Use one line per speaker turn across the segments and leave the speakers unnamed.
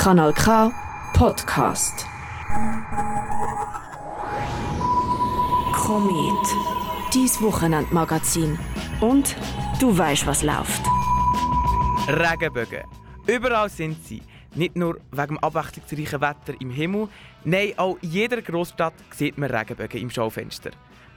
Kanal K Podcast. Komet, dies Wochenendmagazin. Und du weißt, was läuft.
Regenbögen. Überall sind sie. Nicht nur wegen dem abwechslungsreichen Wetter im Himmel, nein, auch in jeder Großstadt sieht man Regenbögen im Schaufenster.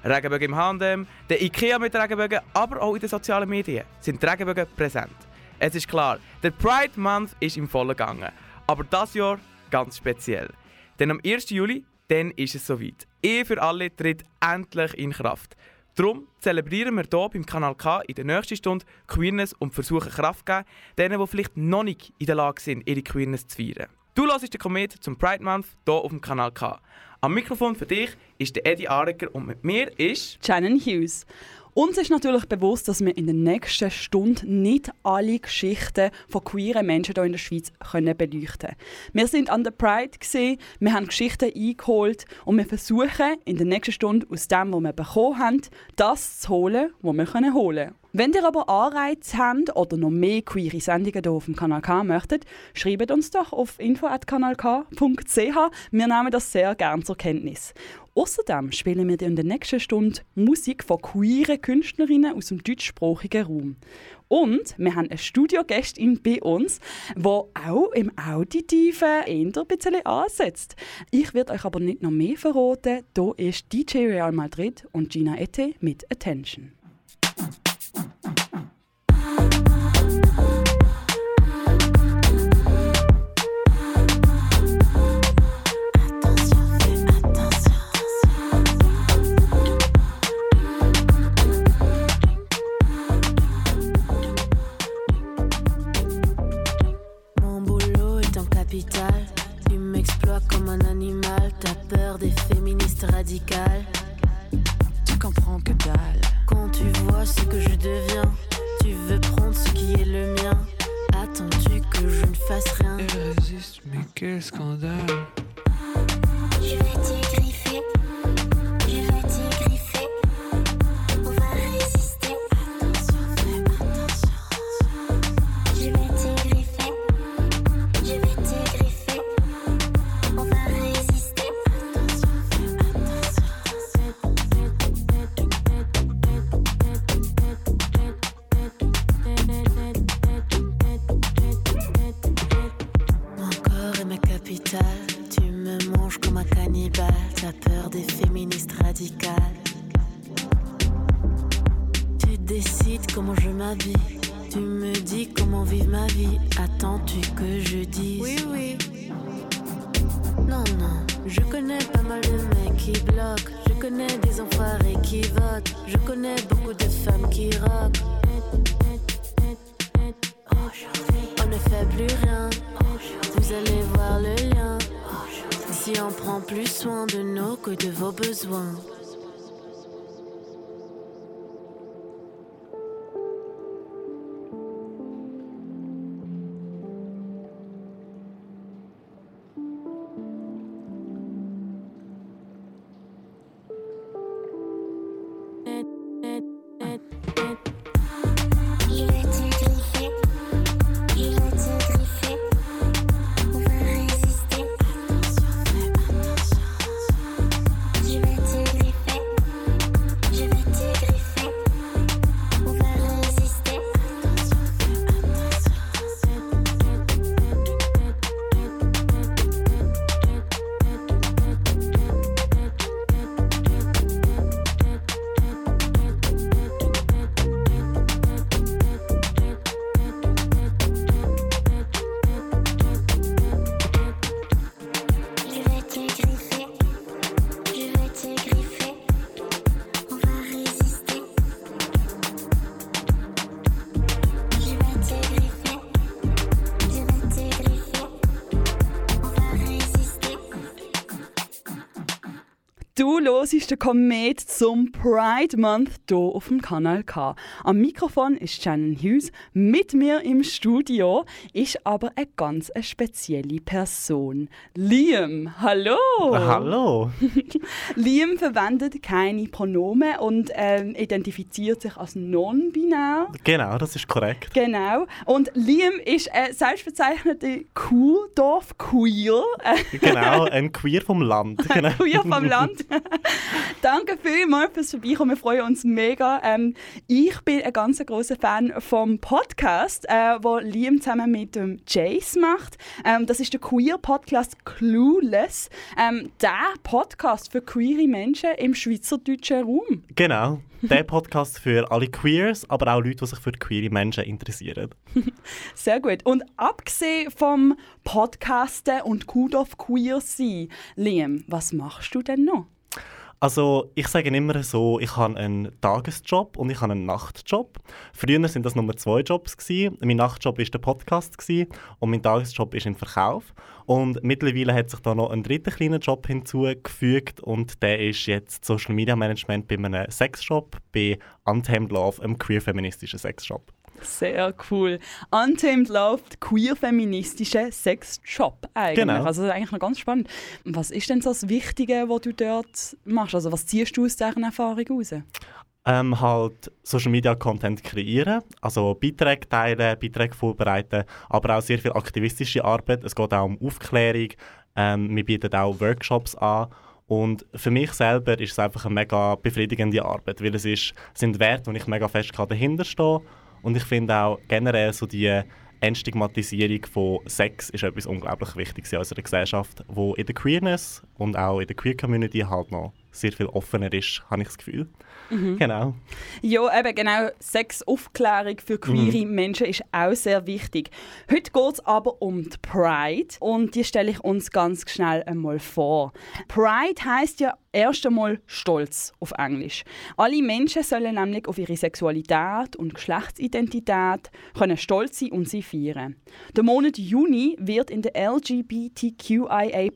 Regenbögen im Handem, der Ikea mit Regenbögen, aber auch in den sozialen Medien sind Regenbögen präsent. Es ist klar, der Pride Month ist im vollen Gange. Aber das Jahr ganz speziell. Denn am 1. Juli, dann ist es soweit. Ehe für alle tritt endlich in Kraft. Darum zelebrieren wir hier beim Kanal K in der nächsten Stunde Queerness und versuchen Kraft zu geben, denen, die vielleicht noch nicht in der Lage sind, ihre Queerness zu feiern. Du hörst den Komet zum Pride Month hier auf dem Kanal K. Am Mikrofon für dich ist der Eddie Arecker und mit mir ist
Shannon Hughes. Uns ist natürlich bewusst, dass wir in der nächsten Stunde nicht alle Geschichten von queeren Menschen hier in der Schweiz können beleuchten können. Wir sind an der Pride, gewesen, wir haben Geschichten eingeholt und wir versuchen in der nächsten Stunde aus dem, was wir bekommen haben, das zu holen, was wir holen können. Wenn ihr aber Anreize habt oder noch mehr queere Sendungen hier auf dem Kanal K möchtet, schreibt uns doch auf info.kanalk.ch. Wir nehmen das sehr gerne zur Kenntnis. Außerdem spielen wir in der nächsten Stunde Musik von queeren Künstlerinnen aus dem deutschsprachigen Raum. Und wir haben eine Studiogästin bei uns, die auch im Auditiven eher ein bisschen ansetzt. Ich werde euch aber nicht noch mehr verraten. Hier ist DJ Real Madrid und Gina Ette mit Attention. Hörst den Komet zum Pride Month hier auf dem Kanal K. Am Mikrofon ist Shannon Hughes. Mit mir im Studio ist aber eine ganz eine spezielle Person. Liam, hallo!
Hallo!
Liam verwendet keine Pronomen und ähm, identifiziert sich als non-binär.
Genau, das ist korrekt.
Genau. Und Liam ist ein selbstbezeichnete Kuhdorf-Queer.
genau, ein Queer vom Land. Genau.
Queer vom Land. Danke vielmals fürs Vorbeikommen. Wir freuen uns mega. Ähm, ich bin ein ganz großer Fan vom Podcast, äh, wo Liam zusammen mit dem Jace macht. Ähm, das ist der Queer Podcast Clueless. Ähm, der Podcast für queere Menschen im schweizerdeutschen Raum.
Genau. Der Podcast für alle Queers, aber auch Leute, die sich für queere Menschen interessieren.
Sehr gut. Und abgesehen vom Podcasten und gut auf Queer sein, Liam, was machst du denn noch?
Also ich sage immer so, ich habe einen Tagesjob und ich habe einen Nachtjob. Früher sind das nur zwei Jobs gewesen. Mein Nachtjob ist der Podcast gewesen, und mein Tagesjob ist im Verkauf. Und mittlerweile hat sich da noch ein dritter kleiner Job hinzugefügt und der ist jetzt Social Media Management bei einem Sexshop, bei Untamed Love, einem queer-feministischen Sexshop.
Sehr cool. Untamed Love, queer-feministische Sexshop eigentlich.
Genau.
Also das ist eigentlich noch ganz spannend. Was ist denn so das Wichtige, was du dort machst? Also was ziehst du aus dieser Erfahrung raus?
Ähm, halt Social Media Content kreieren, also Beiträge teilen, Beiträge vorbereiten, aber auch sehr viel aktivistische Arbeit. Es geht auch um Aufklärung. Ähm, wir bieten auch Workshops an. Und für mich selber ist es einfach eine mega befriedigende Arbeit, weil es ist, sind Werte, wo ich mega fest dahinter stehe. Und ich finde auch generell so die Entstigmatisierung von Sex ist etwas unglaublich Wichtiges in unserer Gesellschaft, wo in der Queerness und auch in der Queer Community halt noch sehr viel offener ist, habe ich das Gefühl.
Mhm.
Genau.
Ja, eben genau. Sexaufklärung für queere
Mhm.
Menschen ist auch sehr wichtig. Heute geht es aber um die Pride und die stelle ich uns ganz schnell einmal vor. Pride heißt ja erst einmal Stolz auf Englisch. Alle Menschen sollen nämlich auf ihre Sexualität und Geschlechtsidentität können stolz sein und sie feiern. Der Monat Juni wird in der LGBTQIA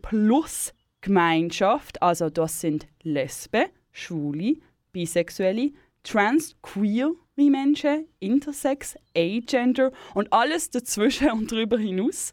Gemeinschaft, also das sind Lesben, Schwule, Bisexuelle, Trans, Queer wie Menschen, Intersex, Agender und alles dazwischen und darüber hinaus.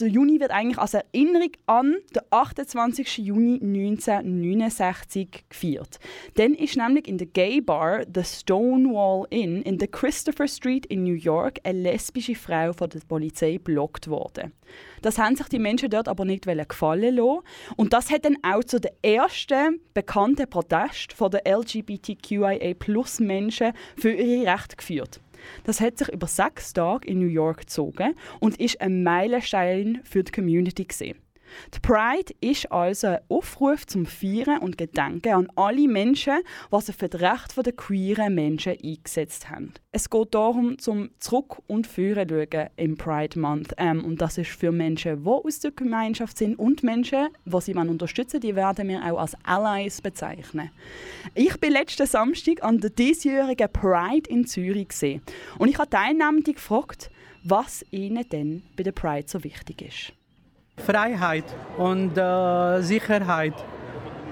Der Juni wird eigentlich als Erinnerung an den 28. Juni 1969 gefeiert. Dann ist nämlich in der Gay Bar The Stonewall Inn in der Christopher Street in New York eine lesbische Frau von der Polizei blockt worden. Das haben sich die Menschen dort aber nicht gefallen lassen. Und das hat dann auch zu den ersten bekannten Protest von den LGBTQIA-Plus-Menschen für ihre Rechte geführt. Das hat sich über sechs Tage in New York gezogen und ist ein Meilenstein für die Community gesehen. Die Pride ist also ein Aufruf zum Feiern und Gedenken an alle Menschen, die sich für das Recht der queeren Menschen eingesetzt haben. Es geht darum, zum Zurück- und Führen schauen im Pride Month. Ähm, und das ist für Menschen, die aus der Gemeinschaft sind und Menschen, die sie unterstützen die werden wir auch als Allies bezeichnen. Ich bin letzten Samstag an der diesjährigen Pride in Zürich gesehen. Und ich habe Teilnehmende gefragt, was ihnen denn bei der Pride so wichtig ist.
Freiheit und äh, Sicherheit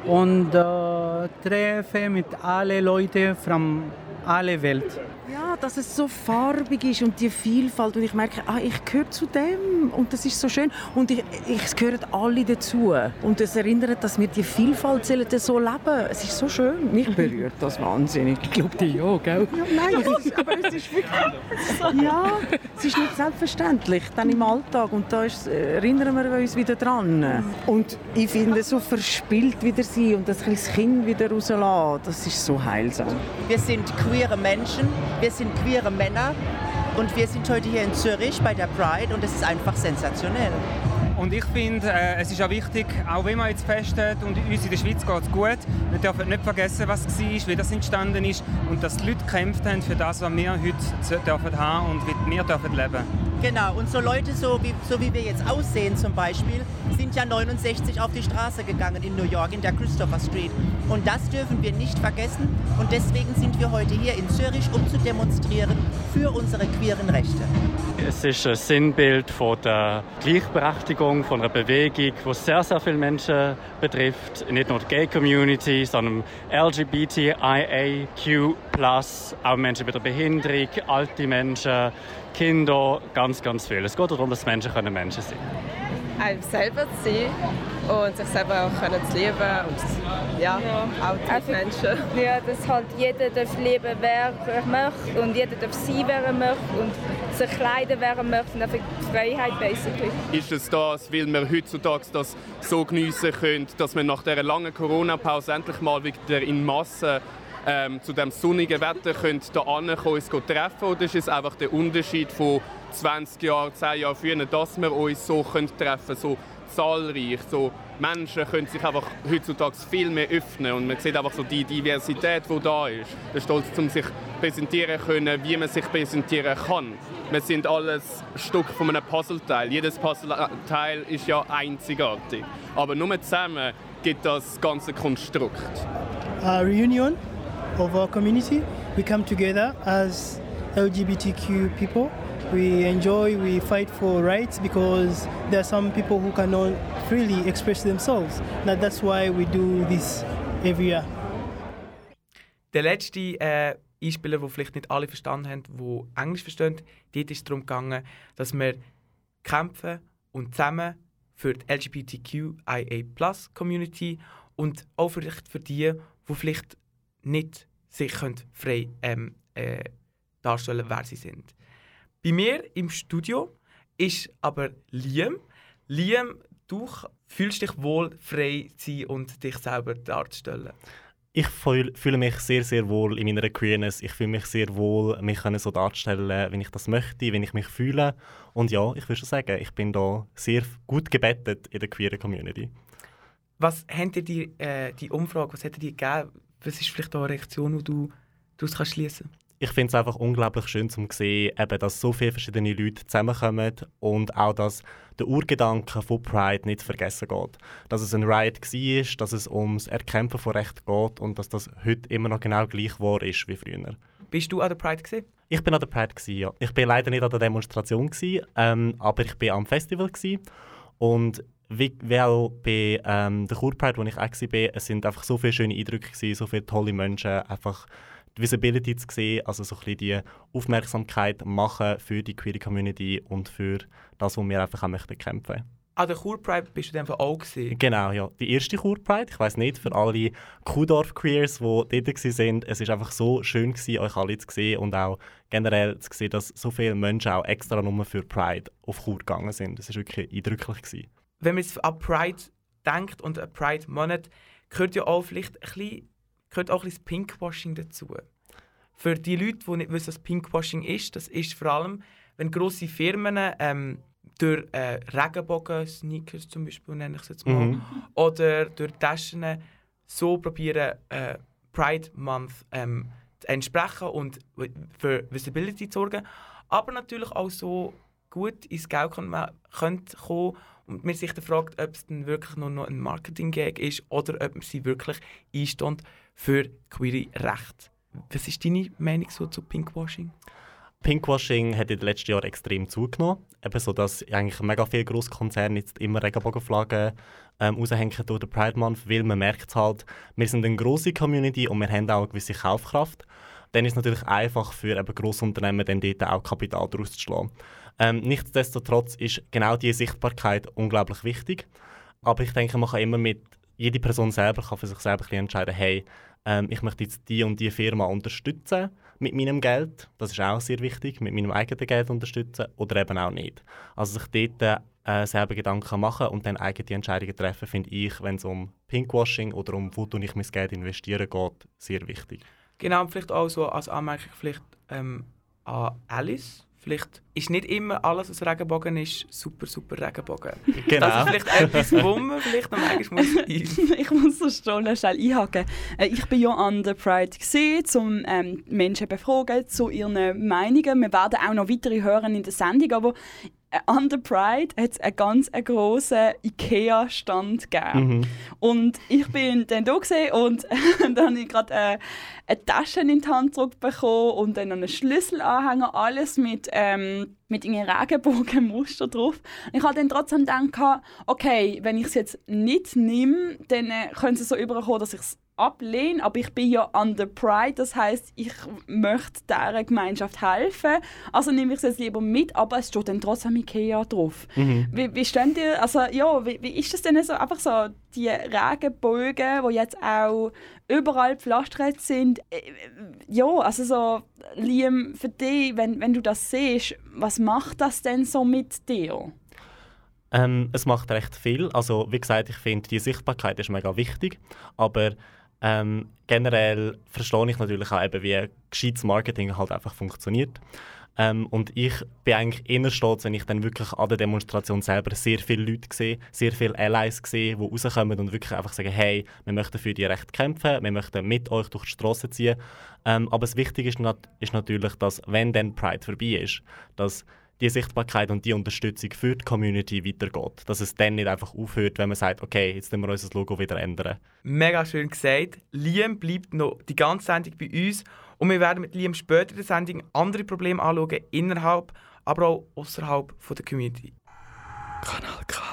und äh, Treffen mit allen Leuten von aller Welt.
Ja, dass es so farbig ist und die Vielfalt und ich merke, ah, ich gehöre zu dem und das ist so schön und ich, ich gehören alle dazu und es erinnert, dass wir die Vielfalt so leben. Es ist so schön. Mich berührt das wahnsinnig. Ich glaube, die ja, gell? Ja, nein, es ist, aber es ist wirklich, ja, es ist nicht selbstverständlich dann im Alltag und da ist, äh, erinnern wir uns wieder dran. Und ich finde, so verspielt wieder sein und das kleines Kind wieder rauslassen, das ist so heilsam.
Wir sind queere Menschen, wir sind queere Männer und wir sind heute hier in Zürich bei der Pride und es ist einfach sensationell.
Und ich finde, äh, es ist auch wichtig, auch wenn man jetzt festhält und uns in der Schweiz geht es gut, wir dürfen nicht vergessen, was es war, wie das entstanden ist und dass die Leute gekämpft haben für das, was wir heute dürfen haben und wie wir dürfen leben
Genau, und so Leute, so wie, so wie wir jetzt aussehen zum Beispiel, sind ja 69 auf die Straße gegangen in New York, in der Christopher Street. Und das dürfen wir nicht vergessen. Und deswegen sind wir heute hier in Zürich, um zu demonstrieren für unsere queeren Rechte.
Es ist ein Sinnbild von der Gleichberechtigung, von einer Bewegung, die sehr, sehr viele Menschen betrifft. Nicht nur die Gay-Community, sondern LGBTIAQ+, auch Menschen mit einer Behinderung, alte Menschen, Kinder, ganz, ganz viel. Es geht darum, dass Menschen Menschen sein können.
Einem selber zu sein und sich selber auch können zu lieben und ja, auch die
Also,
Menschen.
Ja, dass halt jeder darf leben, wer er möchte und jeder darf sein, wer er möchte und sich kleiden, wer er möchte und einfach die Freiheit basically.
Ist es das, weil wir heutzutage das so geniessen können, dass wir nach dieser langen Corona-Pause endlich mal wieder in Massen ähm, zu dem sonnigen Wetter können da uns treffen Oder ist es einfach der Unterschied von 20 Jahren, 10 Jahren früher, dass wir uns so können treffen so zahlreich, so Menschen können sich einfach heutzutage viel mehr öffnen und man sieht einfach so die Diversität, die da ist. Der Stolz, um sich präsentieren können, wie man sich präsentieren kann. Wir sind alles Stück von einem Puzzleteil. Jedes Puzzleteil ist ja einzigartig. Aber nur zusammen gibt das ganze Konstrukt.
a reunion of our community. We come together as LGBTQ people. We enjoy, we fight for rights because there are some people who cannot freely express themselves. Now that's why we do this every year.
Der letzte äh, Einspieler, den vielleicht nicht alle verstanden haben, die Englisch verstehen, dort ist es darum gegangen, dass wir kämpfen und zusammen für die LGBTQIA-Plus-Community und auch vielleicht für die, die vielleicht nicht sich können frei ähm, äh, darstellen wer sie sind. Bei mir im Studio ist aber Liam. Liam, du fühlst dich wohl frei zu sein und dich selber darzustellen.
Ich fühl- fühle mich sehr, sehr wohl in meiner Queerness. Ich fühle mich sehr wohl, mich können so darzustellen, wenn ich das möchte, wenn ich mich fühle. Und ja, ich würde schon sagen, ich bin da sehr gut gebettet in der queeren Community.
Was dir die, äh, die Umfrage, was dir die gegeben? Was ist vielleicht auch eine Reaktion, die du daraus kannst schließen
Ich finde es einfach unglaublich schön zu sehen, eben, dass so viele verschiedene Leute zusammenkommen und auch, dass der Urgedanke von Pride nicht vergessen geht. Dass es ein Riot war, dass es ums Erkämpfen von Recht geht und dass das heute immer noch genau gleich wahr ist wie früher.
Bist du an der Pride gesehen?
Ich bin an der Pride, gewesen, ja. Ich bin leider nicht an der Demonstration, gewesen, ähm, aber ich bin am Festival. Gewesen. Und wie, wie auch bei ähm, der Chur Pride, wo ich auch war, es sind einfach so viele schöne Eindrücke, gewesen, so viele tolle Menschen, einfach die Visibility zu sehen, also so ein bisschen die Aufmerksamkeit machen für die queere Community und für das, was wir einfach auch möchten kämpfen.
An der Chur Pride bist du Fall auch gesehen.
Genau, ja. Die erste Chur Pride, ich weiß nicht, für alle Kudorf-Queers, die dort waren, es war einfach so schön, gewesen, euch alle zu sehen und auch generell zu sehen, dass so viele Menschen auch extra nur für Pride auf Chur gegangen sind. Das war wirklich eindrücklich. Gewesen.
Wenn man jetzt an Pride denkt und an Pride-Monat, gehört ja auch vielleicht ein bisschen, gehört auch ein bisschen das Pinkwashing dazu. Für die Leute, die nicht wissen, was Pinkwashing ist, das ist vor allem, wenn grosse Firmen ähm, durch äh, Regenbogen-Sneakers zum Beispiel, nenne ich es jetzt mal,
Mhm.
oder durch Taschen so probieren, äh, Pride Month ähm, zu entsprechen und für Visibility zu sorgen, aber natürlich auch so gut ins Geld kommen und man sich dann fragt, ob es dann wirklich nur noch ein Marketing-Gag ist oder ob sie wirklich einsteht für queere Rechte. Was ist deine Meinung so zu Pinkwashing?
Pinkwashing hat in den letzten Jahren extrem zugenommen. Eben so, dass eigentlich mega viele Grosskonzerne jetzt immer Regenbogenflaggen ähm, raushängen durch den Pride Month, weil man merkt halt, wir sind eine grosse Community und wir haben auch eine gewisse Kaufkraft. Dann ist es natürlich einfach für eben Grossunternehmen dann dort auch Kapital daraus zu schlagen. Ähm, nichtsdestotrotz ist genau diese Sichtbarkeit unglaublich wichtig. Aber ich denke, man kann immer mit, jede Person selber kann für sich selber entscheiden, hey, ähm, ich möchte jetzt die und die Firma unterstützen mit meinem Geld. Das ist auch sehr wichtig, mit meinem eigenen Geld unterstützen oder eben auch nicht. Also sich dort äh, selber Gedanken machen und dann eigene Entscheidungen treffen, finde ich, wenn es um Pinkwashing oder um wo ich mein Geld investieren geht, sehr wichtig.
Genau, vielleicht auch so als Anmerkung vielleicht ähm, an Alice vielleicht ist nicht immer alles, was Regenbogen ist, super, super Regenbogen.
Genau.
Das ist vielleicht etwas, wo man vielleicht noch manchmal muss
ich muss das schon schnell einhaken. Äh, Ich bin ja an der Pride gesehen, um ähm, Menschen zu befragen zu ihren Meinungen. Wir werden auch noch weitere hören in der Sendung, aber an der Pride hat es einen ganz einen grossen Ikea-Stand gegeben.
Mhm.
Und ich bin dann da und dann habe ich gerade äh, eine Tasche in die Hand zurückbekommen und dann einen Schlüsselanhänger, alles mit, ähm, mit einem Regenbogenmuster drauf. Und ich habe dann trotzdem gedacht, okay, wenn ich es jetzt nicht nehme, dann äh, könnte es so überkommen, dass ich es ablehne, aber ich bin ja an der Pride, das heißt, ich möchte dieser Gemeinschaft helfen, also nehme ich es jetzt lieber mit, aber es steht dann trotzdem Ikea drauf.
Mhm.
Wie, wie stehen dir, also ja, wie, wie ist das denn so, einfach so, die Regenbögen, die jetzt auch überall gepflastert sind, äh, ja, also so, Liam, für dich, wenn, wenn du das siehst, was macht das denn so mit dir?
Ähm, es macht recht viel. Also wie gesagt, ich finde, die Sichtbarkeit ist mega wichtig, aber ähm, generell verstehe ich natürlich auch eben, wie gescheites Marketing halt einfach funktioniert. Ähm, und ich bin eigentlich eher stolz, wenn ich dann wirklich an der Demonstration selber sehr viele Leute sehe, sehr viele Allies sehe, die rauskommen und wirklich einfach sagen, hey, wir möchten für die Rechte kämpfen, wir möchten mit euch durch die Straße ziehen. Ähm, aber das Wichtige ist, nat ist natürlich, dass wenn dann Pride vorbei ist, dass die Sichtbarkeit und die Unterstützung für die Community weitergeht. Dass es dann nicht einfach aufhört, wenn man sagt, okay, jetzt müssen wir unser Logo wieder ändern.
Mega schön gesagt. Liam bleibt noch die ganze Sendung bei uns und wir werden mit Liam später in der Sendung andere Probleme anschauen, innerhalb, aber auch außerhalb der Community.
Kanal K.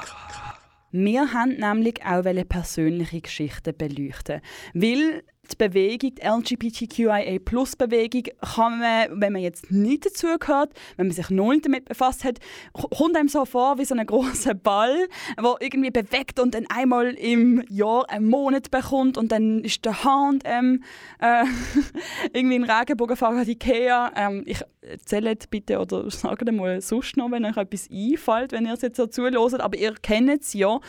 Wir haben nämlich auch persönliche Geschichten beleuchten. Weil die Bewegung, die LGBTQIA-Plus-Bewegung, kann man, wenn man jetzt nicht dazugehört, wenn man sich nicht damit befasst hat, kommt einem so vor wie so ein großer Ball, der irgendwie bewegt und dann einmal im Jahr einen Monat bekommt und dann ist der Hand ähm, äh, irgendwie ein Regenbogenfahrer an Ikea. Ähm, ich erzähle bitte oder sagt mal sonst noch, wenn euch etwas einfällt, wenn ihr es jetzt so zuhört, aber ihr kennt es ja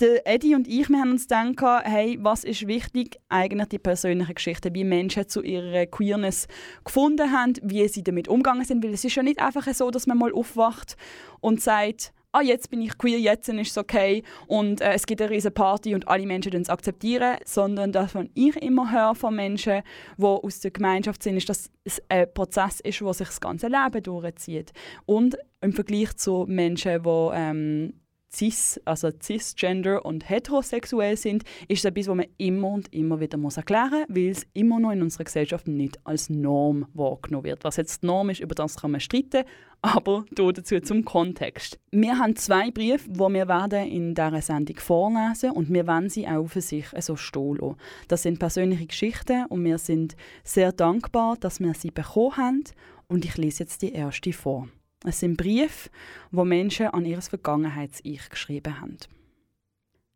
der Eddie und ich, wir haben uns gedacht, hey, was ist wichtig? Eigentlich die persönlichen Geschichten, wie Menschen zu ihrer Queerness gefunden haben, wie sie damit umgegangen sind. Weil es ist ja nicht einfach so, dass man mal aufwacht und sagt, ah, jetzt bin ich queer, jetzt ist es okay und äh, es gibt eine riesige Party und alle Menschen es akzeptieren, sondern das, was ich immer höre von Menschen, die aus der Gemeinschaft sind, ist, dass es ein Prozess ist, der sich das ganze Leben durchzieht. Und im Vergleich zu Menschen, die ähm, cis, also cisgender und heterosexuell sind, ist etwas, was man immer und immer wieder muss erklären muss, weil es immer noch in unserer Gesellschaft nicht als Norm wahrgenommen wird. Was jetzt die Norm ist, über das kann man streiten, aber dazu zum Kontext. Wir haben zwei Briefe, die wir werden in dieser Sendung vorlesen und wir wollen sie auch für sich so stehen lassen. Das sind persönliche Geschichten und wir sind sehr dankbar, dass wir sie bekommen haben und ich lese jetzt die erste vor. Es sind Briefe, wo Menschen an ihr Vergangenheits-Ich geschrieben haben.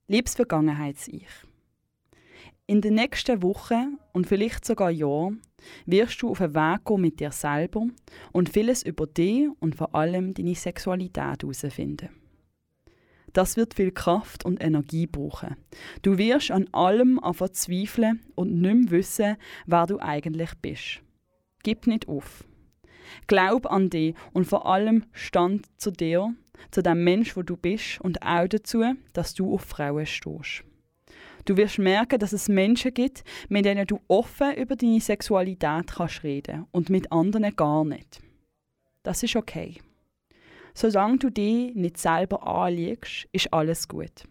Liebes Vergangenheits-Ich. In den nächsten Wochen und vielleicht sogar Jahren wirst du auf einen Weg gehen mit dir selber und vieles über dich und vor allem deine Sexualität herausfinden. Das wird viel Kraft und Energie brauchen. Du wirst an allem anfangen zweifeln und nicht mehr wissen, wer du eigentlich bist. Gib nicht auf. Glaub an dich und vor allem stand zu dir, zu dem Mensch, wo du bist und auch dazu, dass du auf Frauen stehst. Du wirst merken, dass es Menschen gibt, mit denen du offen über deine Sexualität kannst reden und mit anderen gar nicht. Das ist okay. Solange du dich nicht selber anlegst, ist alles gut.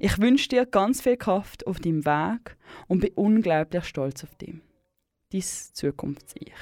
Ich wünsche dir ganz viel Kraft auf deinem Weg und bin unglaublich stolz auf dich. Dein Zukunfts-Ich.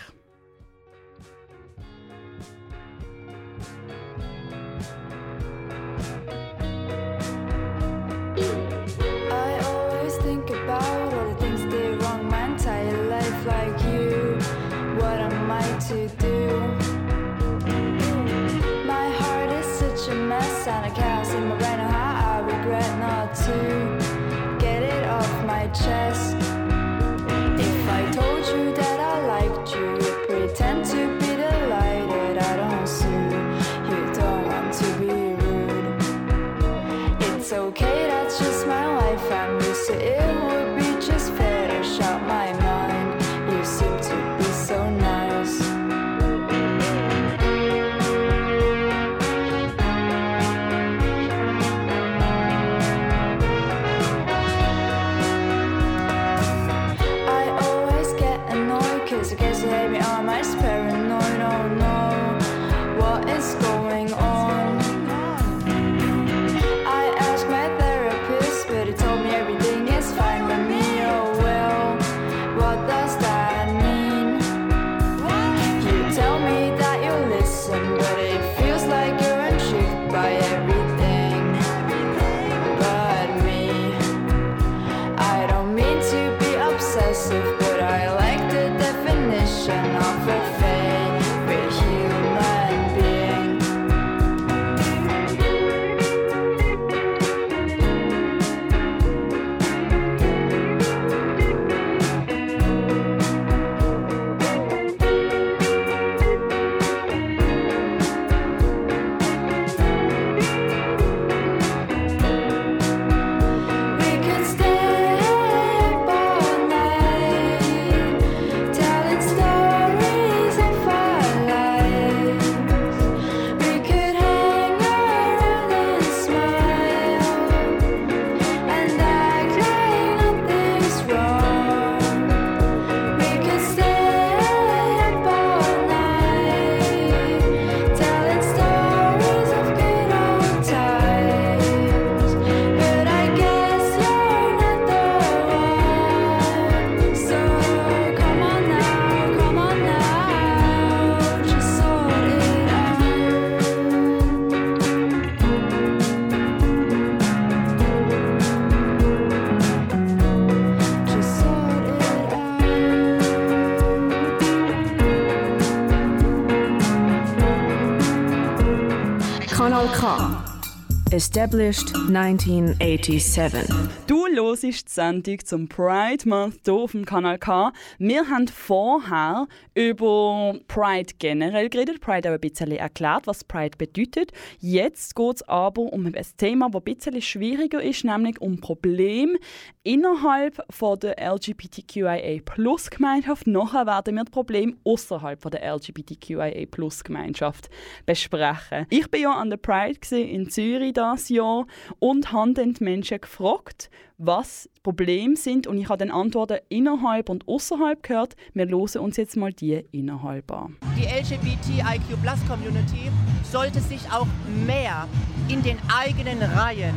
Established 1987.
Du hörst die Sendung zum Pride Month hier auf dem Kanal K. Wir haben vorher über Pride generell geredet, Pride auch ein bisschen erklärt, was Pride bedeutet. Jetzt geht es aber um ein Thema, das ein bisschen schwieriger ist, nämlich um Probleme innerhalb von der LGBTQIA-Plus-Gemeinschaft. Nachher werden wir das Problem außerhalb der LGBTQIA-Plus-Gemeinschaft besprechen. Ich bin ja an der Pride in Zürich das Jahr und habe dann die Menschen gefragt, was Probleme sind und ich habe dann Antworten innerhalb und außerhalb gehört. Wir hören uns jetzt mal die innerhalb an.
Die LGBTIQ-Plus-Community sollte sich auch mehr in den eigenen Reihen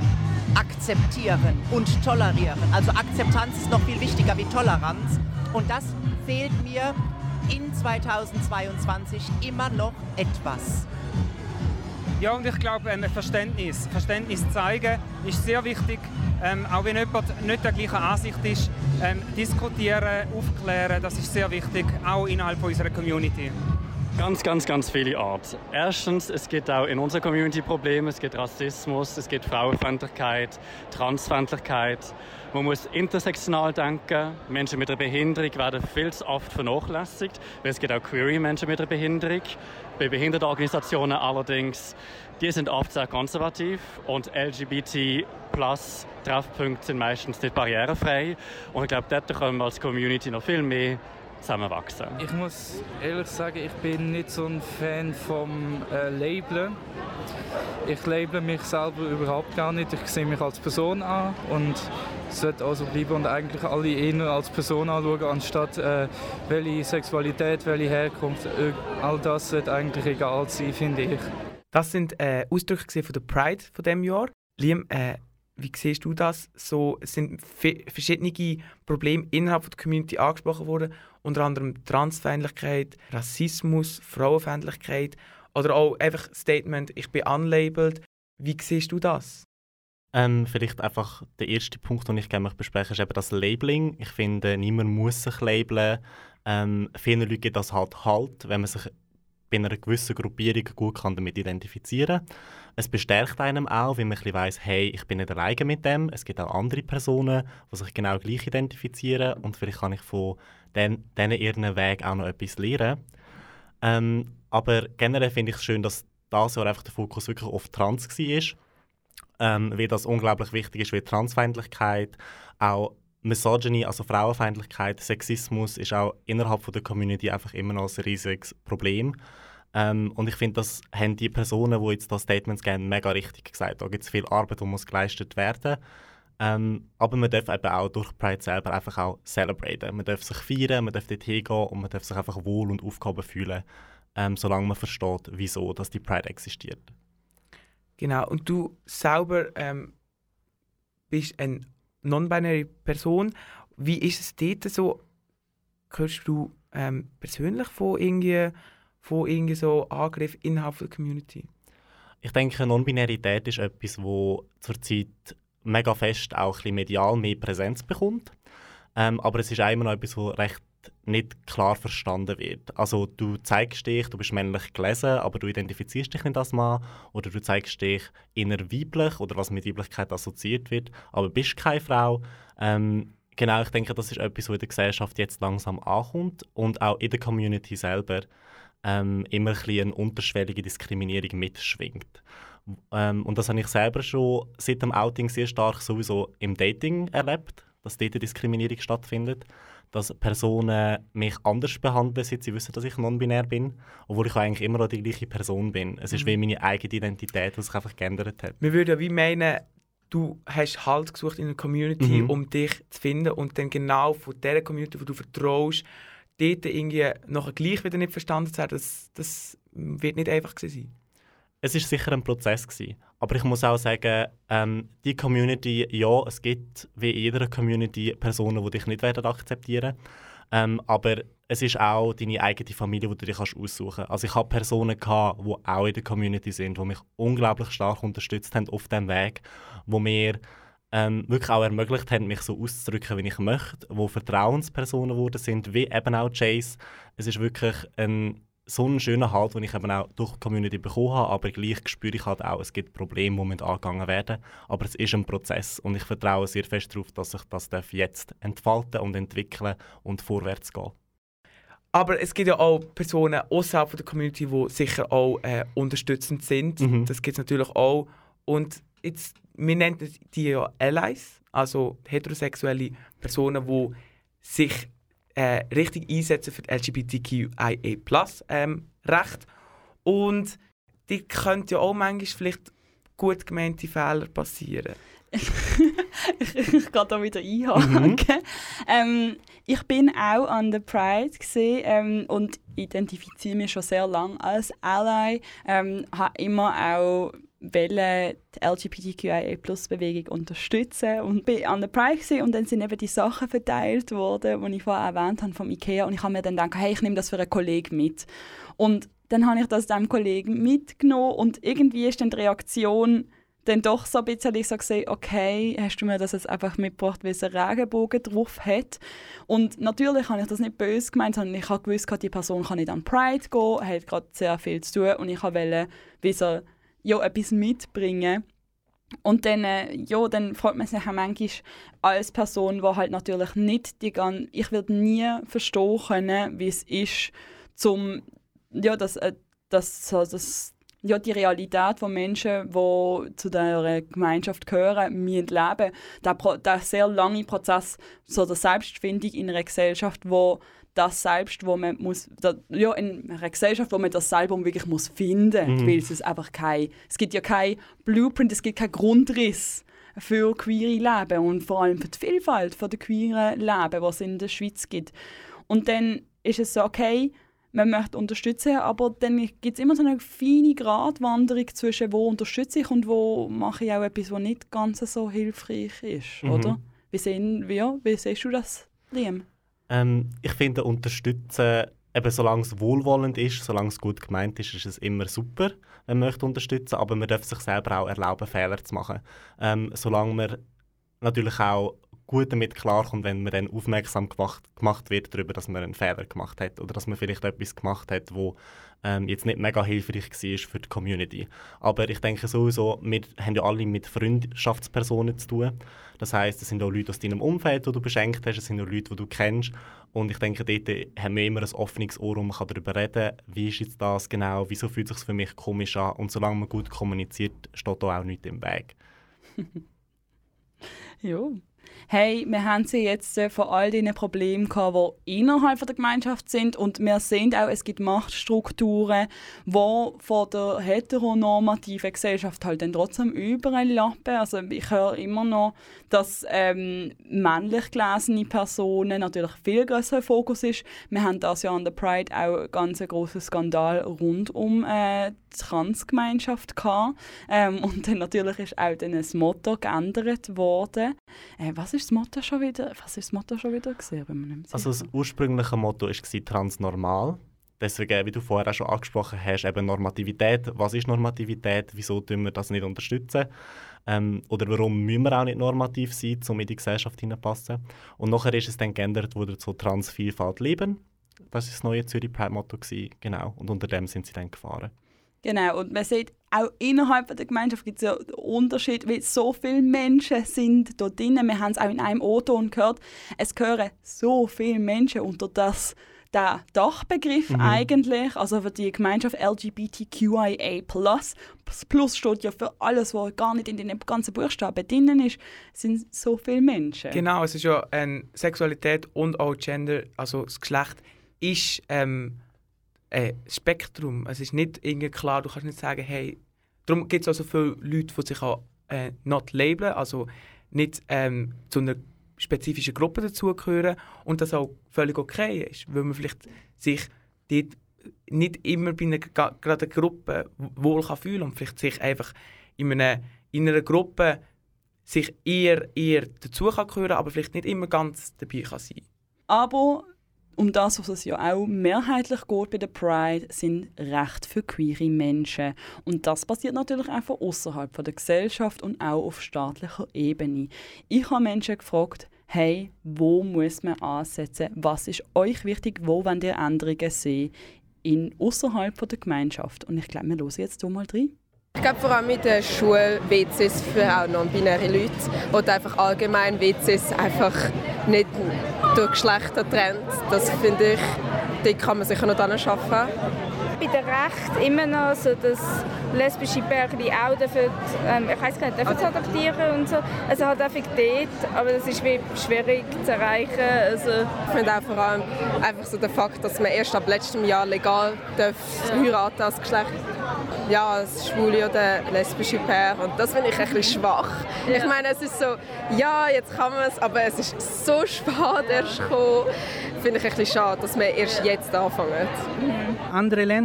akzeptieren und tolerieren. Also Akzeptanz ist noch viel wichtiger wie Toleranz. Und das fehlt mir in 2022 immer noch etwas.
Ja, und ich glaube, ähm, Verständnis, Verständnis zeigen ist sehr wichtig. Ähm, auch wenn jemand nicht der gleichen Ansicht ist, ähm, diskutieren, aufklären, das ist sehr wichtig, auch innerhalb unserer Community.
Ganz, ganz, ganz viele Arten. Erstens, es gibt auch in unserer Community Probleme. Es gibt Rassismus, es gibt Frauenfeindlichkeit, Transfeindlichkeit. Man muss intersektional denken. Menschen mit einer Behinderung werden viel zu oft vernachlässigt, weil es gibt auch Query-Menschen mit einer Behinderung. Bei Behindertenorganisationen allerdings, die sind oft sehr konservativ und LGBT plus Treffpunkte sind meistens nicht barrierefrei. Und ich glaube, dort können wir als Community noch viel mehr zusammenwachsen.
Ich muss ehrlich sagen, ich bin nicht so ein Fan vom äh, Labeln. Ich label mich selber überhaupt gar nicht. Ich sehe mich als Person an und es sollte auch so bleiben und eigentlich alle eher als Person anschauen, anstatt äh, welche Sexualität, welche Herkunft. Äh, all das sollte eigentlich egal sein, finde ich.
Das sind äh, Ausdrücke von der Pride von dem Jahr. Liam, äh, wie siehst du das? So es sind verschiedene Probleme innerhalb der Community angesprochen worden, unter anderem Transfeindlichkeit, Rassismus, Frauenfeindlichkeit oder auch einfach Statement, ich bin unlabeled. Wie siehst du das?
Ähm, vielleicht einfach der erste Punkt, den ich gerne besprechen ist eben das Labeling. Ich finde, niemand muss sich labeln. Ähm, vielen Leuten gibt das halt halt, wenn man sich bei einer gewissen Gruppierung gut kann damit identifizieren kann. Es bestärkt einem auch, wenn man ein weiss, hey, ich bin nicht alleine mit dem. Es gibt auch andere Personen, die sich genau gleich identifizieren und vielleicht kann ich von denen ihren Weg auch noch etwas lernen. Ähm, aber generell finde ich es schön, dass das Jahr einfach der Fokus wirklich auf Trans war. Ähm, weil das unglaublich wichtig ist, wie Transfeindlichkeit, auch Misogyny, also Frauenfeindlichkeit, Sexismus ist auch innerhalb von der Community einfach immer noch ein riesiges Problem. Ähm, und ich finde, das haben die Personen, die jetzt das Statement geben, mega richtig gesagt. Da gibt es viel Arbeit, die muss geleistet werden. Ähm, aber man darf eben auch durch Pride selber einfach auch celebraten. Man darf sich feiern, man darf dort hingehen und man darf sich einfach wohl und aufgehoben fühlen, ähm, solange man versteht, wieso dass die Pride existiert.
Genau, und du selber ähm, bist eine non-binary Person. Wie ist es dort so? Hörst du ähm, persönlich von irgendwie von irgendwie so Angriffen innerhalb der Community?
Ich denke, Non-Binarität ist etwas, wo zurzeit mega fest auch ein medial mehr Präsenz bekommt. Ähm, aber es ist auch immer noch etwas, was recht nicht klar verstanden wird. Also du zeigst dich, du bist männlich gelesen, aber du identifizierst dich nicht als Mann oder du zeigst dich inner weiblich oder was mit Weiblichkeit assoziiert wird, aber bist keine Frau. Ähm, genau, ich denke, das ist etwas, was in der Gesellschaft jetzt langsam ankommt und auch in der Community selber ähm, immer ein eine unterschwellige Diskriminierung mitschwingt. Ähm, und das habe ich selber schon seit dem Outing sehr stark sowieso im Dating erlebt, dass dort Diskriminierung stattfindet, dass Personen mich anders behandeln, seit sie wissen, dass ich non-binär bin, obwohl ich eigentlich immer noch die gleiche Person bin. Es ist mhm. wie meine eigene Identität, die sich einfach geändert hat.
Wir würden ja wie meinen, du hast Halt gesucht in der Community, mhm. um dich zu finden und dann genau von der Community, wo du vertraust, dort irgendwie nachher gleich wieder nicht verstanden zu haben, das, das wird nicht einfach sein.
Es war sicher ein Prozess gewesen. Aber ich muss auch sagen, ähm, die Community, ja, es gibt wie in jeder Community Personen, die dich nicht werden akzeptieren ähm, aber es ist auch deine eigene Familie, die du dich aussuchen kannst. Also ich habe Personen gehabt, die auch in der Community sind, die mich unglaublich stark unterstützt haben auf dem Weg, wo mir ähm, wirklich auch ermöglicht haben, mich so auszudrücken, wie ich möchte, wo Vertrauenspersonen geworden sind, wie eben auch Chase. Es ist wirklich ein so ein schöner Halt, den ich eben auch durch die Community bekommen habe, aber gleich spüre ich halt auch, es gibt Probleme, die angegangen werden Aber es ist ein Prozess und ich vertraue sehr fest darauf, dass sich das jetzt entfalten und entwickeln und vorwärts gehen
Aber es gibt ja auch Personen außerhalb der Community, die sicher auch äh, unterstützend sind.
Mhm.
Das gibt es natürlich auch. Und jetzt, wir nennen die ja Allies, also heterosexuelle Personen, die sich äh, richtig einsetzen für die LGBTQIA+ ähm, Recht. Und die könnte ja auch manchmal vielleicht gut gemeinte Fehler passieren.
ich gehe da wieder einhaken. Ähm, ich bin auch an der Pride gesehen ähm, und identifiziere mich schon sehr lange als Ally. Ähm, habe immer auch wollen die LGBTQIA-Plus-Bewegung unterstützen und bin an der Pride gewesen, und dann sind eben die Sachen verteilt worden, die ich vorher erwähnt habe vom Ikea und ich habe mir dann gedacht, hey, ich nehme das für einen Kollegen mit und dann habe ich das dem Kollegen mitgenommen und irgendwie ist dann die Reaktion dann doch so ein bisschen so gesehen, okay, hast du mir das jetzt einfach mitgebracht, weil es einen Regenbogen drauf hat. Und natürlich habe ich das nicht böse gemeint, sondern ich habe gewusst, die Person kann nicht an Pride gehen, hat gerade sehr viel zu tun und ich wollte wie so, ja, etwas mitbringen. Und dann, äh, ja, dann freut man sich auch manchmal als Person, die halt natürlich nicht die ganze, ich würde nie verstehen können, wie es ist, zum, ja, das, äh, das, so, das ja, die Realität von Menschen, die zu dieser Gemeinschaft gehören, müssen leben. Der, der sehr lange Prozess so der Selbstfindung in einer Gesellschaft, wo das selbst, wo man muss, da, ja, in einer Gesellschaft, wo man das selber wirklich muss finden,
Mhm.
weil es ist einfach kein, es gibt ja kein Blueprint, es gibt keinen Grundriss für queere Leben und vor allem für die Vielfalt von der queeren Leben, was es in der Schweiz gibt. Und dann ist es so, okay, man möchte unterstützen, aber dann gibt es immer so eine feine Gratwanderung zwischen wo unterstütze ich und wo mache ich auch etwas, was nicht ganz so hilfreich ist,
Mhm.
oder? Wie, sehen, wie, wie siehst du das, Liam?
Ähm, ich finde, unterstützen, eben solange es wohlwollend ist, solange es gut gemeint ist, ist es immer super, wenn man möchte unterstützen aber man darf sich selber auch erlauben, Fehler zu machen. Ähm, solange man natürlich auch gut damit klarkommt, wenn man dann aufmerksam gemacht, gemacht wird darüber, dass man einen Fehler gemacht hat oder dass man vielleicht etwas gemacht hat, wo ähm, jetzt nicht mega hilfreich war für die Community. Aber ich denke sowieso, wir haben ja alle mit Freundschaftspersonen zu tun. Das heißt, es sind auch Leute aus deinem Umfeld, die du beschenkt hast, es sind auch Leute, die du kennst. Und ich denke, dort haben wir immer ein offenes Ohr und man kann darüber reden, wie ist jetzt das genau, wieso fühlt es sich für mich komisch an. Und solange man gut kommuniziert, steht da auch nichts im Weg.
Ja. Hey, wir haben sie jetzt äh, von all diesen Problemen gehabt, die innerhalb der Gemeinschaft sind und wir sehen auch, es gibt Machtstrukturen, die von der heteronormativen Gesellschaft halt dann trotzdem überall lappen. Also ich höre immer noch, dass ähm, männlich gelesene Personen natürlich viel größer Fokus ist. Wir haben das ja an der Pride auch einen ganz großen Skandal rund um äh, Transgemeinschaft gehabt. Ähm, und dann natürlich ist auch dann das Motto geändert worden. Äh, was ist das Motto schon wieder? Was ist das Motto schon wieder mehr
Also das ursprüngliche Motto war transnormal. Deswegen, wie du vorher auch schon angesprochen hast, eben Normativität. Was ist Normativität? Wieso tun wir das nicht unterstützen? Ähm, oder warum müssen wir auch nicht normativ sein, um in die Gesellschaft hineinpassen? Und nachher ist es dann geändert, wurde zu Transvielfalt leben. Das war das neue Zürich Pride-Motto. gewesen, Genau. Und unter dem sind sie dann gefahren.
Genau, und man sieht, auch innerhalb der Gemeinschaft gibt es ja Unterschied, weil so viele Menschen sind dort drin. Wir haben es auch in einem O-Ton gehört. Es gehören so viele Menschen unter das der Dachbegriff
Mhm.
eigentlich, also für die Gemeinschaft LGBTQIA+. Das Plus steht ja für alles, was gar nicht in den ganzen Buchstaben drin ist, sind so viele Menschen.
Genau, es ist ja ähm, Sexualität und auch Gender, also das Geschlecht ist ähm, ein Spektrum. Es ist nicht irgendwie klar, du kannst nicht sagen, hey, darum gibt es auch so viele Leute, die sich auch äh, not labeln, also nicht ähm, zu einer spezifischen Gruppe dazugehören und das auch völlig okay ist, weil man vielleicht sich dort nicht immer bei einer gerade Gruppe wohl kann fühlen und vielleicht sich einfach in einer, in einer Gruppe sich eher, eher dazu kann gehören, aber vielleicht nicht immer ganz dabei kann sein.
Aber um das, was es ja auch mehrheitlich geht bei der Pride, sind Rechte für queere Menschen. Und das passiert natürlich auch von außerhalb der Gesellschaft und auch auf staatlicher Ebene. Ich habe Menschen gefragt, hey, wo muss man ansetzen? Was ist euch wichtig? Wo wollt ihr Änderungen sehen? in außerhalb der Gemeinschaft. Und ich glaube, wir hören jetzt hier mal rein.
Ich glaube vor allem mit den Schul-WCs für auch non-binäre Leute oder einfach allgemein WCs einfach nicht durch Geschlechter trennt. Das finde ich, dort kann man sicher noch arbeiten.
Bei den Rechten immer noch so, dass lesbische Pärchen auch dürfen, ähm, ich weiß gar nicht, dürfen adoptieren und so. Also halt einfach dort, aber das ist wie schwierig zu erreichen. Also
ich finde auch vor allem einfach so der Fakt, dass man erst ab letztem Jahr legal darf heiraten als Geschlecht ja, als schwule oder lesbische Paar. Und das finde ich ein bisschen schwach. Ja. Ich meine, es ist so, ja, jetzt kann man es, aber es ist so spät erst gekommen. Finde ich ein bisschen schade, dass wir erst jetzt anfangen.
Mhm. Andere Länder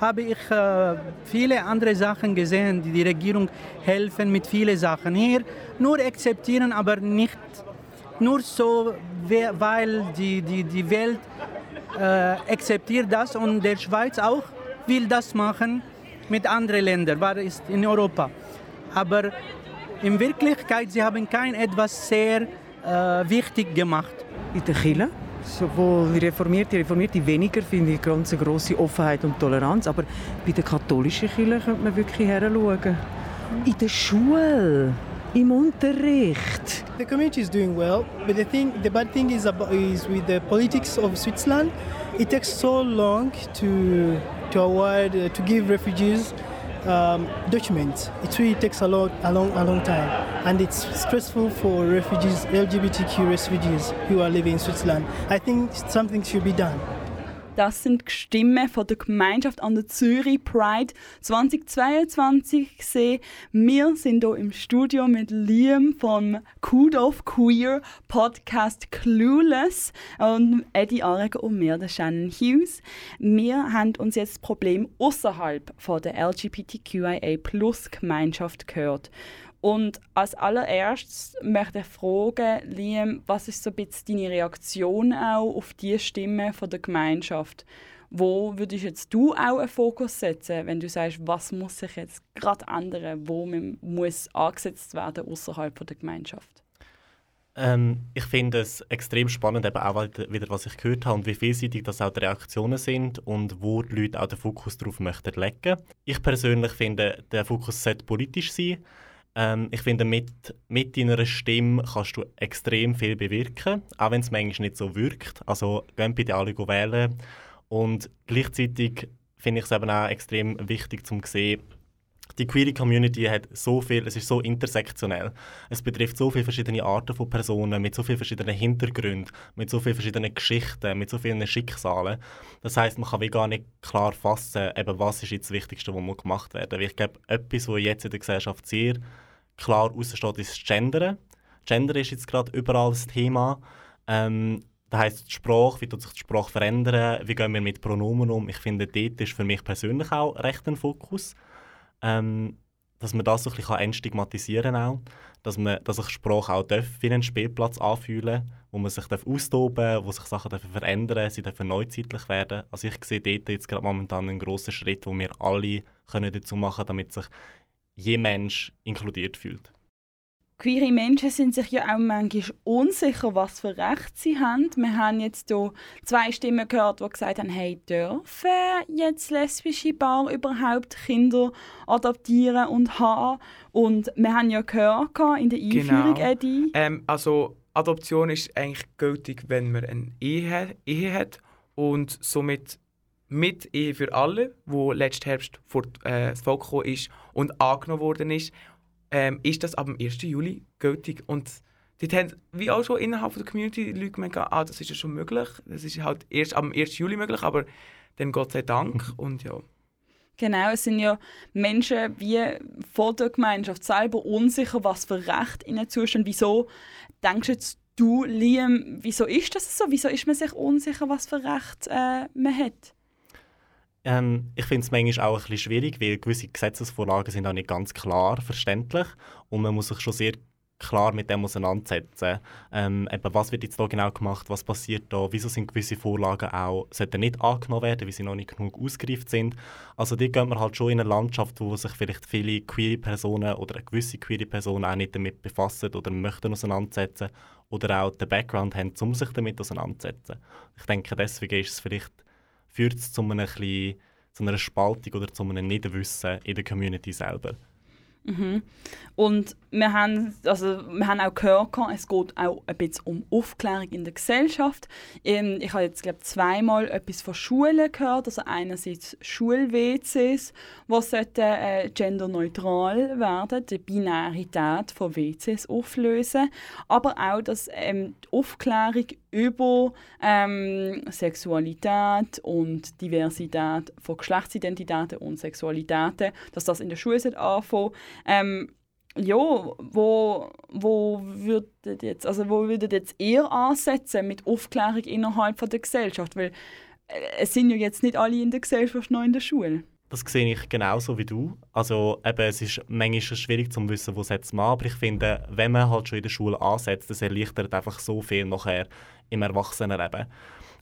habe ich äh, viele andere Sachen gesehen, die die Regierung helfen mit vielen Sachen. Hier nur akzeptieren, aber nicht nur so, weil die, die, die Welt äh, akzeptiert das und der Schweiz auch will das machen mit anderen Ländern, war es in Europa. Aber in Wirklichkeit, sie haben kein etwas sehr äh, wichtig gemacht.
In der Kirche? Sowohl Reformierte, Reformierte weniger, finde ich ganz eine grosse Offenheit und Toleranz. Aber bei der katholischen Kirche könnte man wirklich heranschauen. In der Schule, im Unterricht.
The community is doing well, but the thing, the bad thing is, about, is with the politics of Switzerland. It takes so long to to award uh, to give refugees um, documents. It really takes a long, a long, a long time, and it's stressful for refugees, LGBTQ refugees who are living in Switzerland. I think something should be done.
Das sind die Stimmen von der Gemeinschaft an der Zürich Pride 2022 gesehen. Wir sind hier im Studio mit Liam vom Kudof Queer Podcast Clueless und Eddie Areger und mir, der Shannon Hughes. Wir haben uns jetzt das Problem außerhalb der LGBTQIA Gemeinschaft gehört. Und als allererstes möchte ich fragen, Liam, was ist so ein bisschen deine Reaktion auch auf die Stimme von der Gemeinschaft? Wo würdest jetzt du auch einen Fokus setzen, wenn du sagst, was muss sich jetzt gerade ändern, wo man muss angesetzt werden außerhalb der Gemeinschaft?
Ähm, ich finde es extrem spannend, eben auch wieder, was ich gehört habe und wie vielseitig das auch die Reaktionen sind und wo die Leute auch den Fokus darauf möchten legen. Ich persönlich finde, der Fokus sollte politisch sein. Ähm, ich finde, mit, mit deiner Stimme kannst du extrem viel bewirken, auch wenn es manchmal nicht so wirkt. Also gehen bitte alle wählen. Und gleichzeitig finde ich es eben auch extrem wichtig zu sehen, die Queer Community hat so viel, es ist so intersektionell. Es betrifft so viele verschiedene Arten von Personen mit so vielen verschiedenen Hintergründen, mit so vielen verschiedenen Geschichten, mit so vielen Schicksalen. Das heißt, man kann wie gar nicht klar fassen, eben, was ist jetzt das Wichtigste, was gemacht werden. Weil ich glaube, etwas, was jetzt in der Gesellschaft sehr klar raussteht, ist Gendern. Gender ist jetzt gerade überall das Thema. Ähm, das heisst, die Sprache, wie tut sich die Sprache verändern, wie gehen wir mit Pronomen um. Ich finde, dort ist für mich persönlich auch recht ein Fokus. Ähm, dass man das so ein bisschen entstigmatisieren kann. Dass, man, dass sich Sprache auch darf wie einen Spielplatz anfühlen wo man sich austoben darf, wo sich Sachen dürfen verändern sie dürfen neuzeitlich werden. Also ich sehe dort jetzt gerade momentan einen grossen Schritt, wo wir alle können dazu machen können, damit sich je Mensch inkludiert fühlt.
Queere Menschen sind sich ja auch manchmal unsicher, was für Rechte sie haben. Wir haben jetzt hier zwei Stimmen gehört, die gesagt haben, hey, dürfen jetzt lesbische Paare überhaupt Kinder adoptieren und haben? Und wir haben ja gehört in der Einführung,
genau.
Eddie.
Ähm, also Adoption ist eigentlich gültig, wenn man eine Ehe, Ehe hat und somit mit Ehe für alle, wo letzten Herbst vor äh, das Volk gekommen ist und angenommen worden ist, ähm, ist das ab dem 1. Juli gültig. Und dort haben, wie auch schon innerhalb der Community, Leute gemeint, ah, das ist ja schon möglich. Das ist halt erst ab dem 1. Juli möglich, aber dann Gott sei Dank. Und ja.
Genau, es sind ja Menschen wie vor der Gemeinschaft selber unsicher, was für Recht ihnen zustehen. Wieso denkst jetzt du, Liam, wieso ist das so? Wieso ist man sich unsicher, was für Recht äh, man hat?
Ähm, ich finde es manchmal auch ein bisschen schwierig, weil gewisse Gesetzesvorlagen sind auch nicht ganz klar verständlich und man muss sich schon sehr klar mit dem auseinandersetzen. Ähm, eben, was wird jetzt da genau gemacht, was passiert da, wieso sind gewisse Vorlagen auch, sollten nicht angenommen werden, weil sie noch nicht genug ausgereift sind. Also die geht man halt schon in eine Landschaft, wo sich vielleicht viele queere Personen oder gewisse queere Personen auch nicht damit befassen oder möchten auseinandersetzen oder auch den Background haben, um sich damit auseinandersetzen. Ich denke, deswegen ist es vielleicht führt es zu, einem zu einer Spaltung oder zu einem Nichtwissen in der Community selber.
Mhm. Und wir haben, also, wir haben auch gehört, es geht auch ein bisschen um Aufklärung in der Gesellschaft. Ähm, ich habe jetzt glaube zweimal etwas von Schulen gehört, also einerseits Schul-WCs, die äh, genderneutral werden, die Binarität von WCs auflösen, aber auch, dass ähm, die Aufklärung über ähm, Sexualität und Diversität von Geschlechtsidentitäten und Sexualitäten, dass das in der Schule anfangen ähm, ja, wo, wo würdet jetzt, also wo würdet jetzt ihr ansetzen mit Aufklärung innerhalb von der Gesellschaft? Weil äh, es sind ja jetzt nicht alle in der Gesellschaft noch in der Schule.
Das sehe ich genauso wie du. Also eben, es ist manchmal schwierig zu wissen, wo setzt man an, aber ich finde, wenn man halt schon in der Schule ansetzt, das erleichtert einfach so viel nachher im Erwachsenenleben.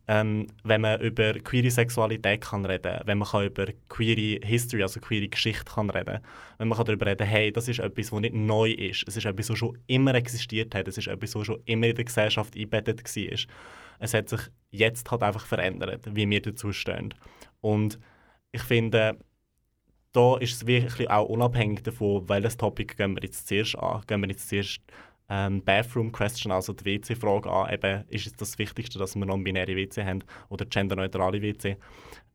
Ähm, wenn man über queere Sexualität kann reden, wenn man kann über queere History, also queere Geschichte kann reden, wenn man kann darüber reden, hey, das ist etwas, was nicht neu ist, es ist etwas, was schon immer existiert hat, es ist etwas, was schon immer in der Gesellschaft eingebettet war. Es hat sich jetzt halt einfach verändert, wie wir dazu stehen. Und ich finde, da ist es wirklich auch unabhängig davon, welches Topic gehen wir jetzt zuerst an. Gehen wir jetzt zuerst ähm, Bathroom Question, also die WC-Frage an. Eben, ist es das Wichtigste, dass wir non-binäre WC haben oder genderneutrale WC?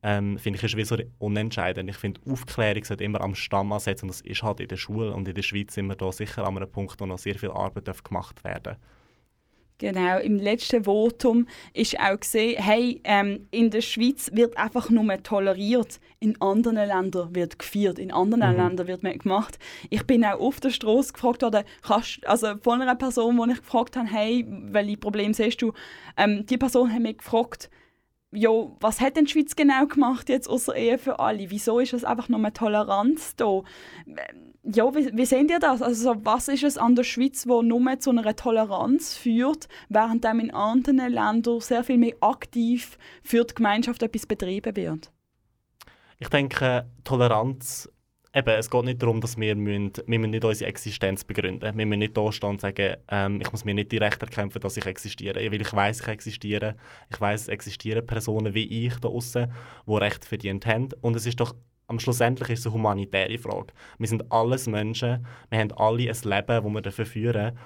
Ähm, finde ich, ist wie so unentscheidend. Ich finde, Aufklärung sollte immer am Stamm ansetzen und das ist halt in der Schule und in der Schweiz sind wir da sicher an einem Punkt, wo noch sehr viel Arbeit gemacht werden darf.
Genau, im letzten Votum ist auch gesehen, hey, ähm, in der Schweiz wird einfach nur toleriert, in anderen Ländern wird geführt, in anderen mhm. Ländern wird man gemacht. Ich bin auch auf der Straße gefragt worden, kannst, also von einer Person, die ich gefragt habe, hey, welche Probleme siehst du? Ähm, die Person hat mich gefragt, ja, was hat denn die Schweiz genau gemacht jetzt außer Ehe für alle? Wieso ist es einfach nur eine Toleranz da? Ja, wie, wie sehen ihr das? Also was ist es an der Schweiz, wo nur zu einer Toleranz führt, während in anderen Ländern sehr viel mehr aktiv für die Gemeinschaft etwas betrieben wird?
Ich denke, Toleranz eben, es geht nicht darum, dass wir, müssen, wir müssen nicht unsere Existenz begründen Wir müssen nicht da stehen und sagen, ähm, ich muss mir nicht die Rechte erkämpfen, dass ich existiere. Weil ich weiß, ich existiere. Ich weiß, es existieren Personen wie ich da außen, die Recht verdient haben. Und es ist doch am Schlussendlich ist es eine humanitäre Frage. Wir sind alles Menschen, wir haben alle ein Leben, das wir dafür führen.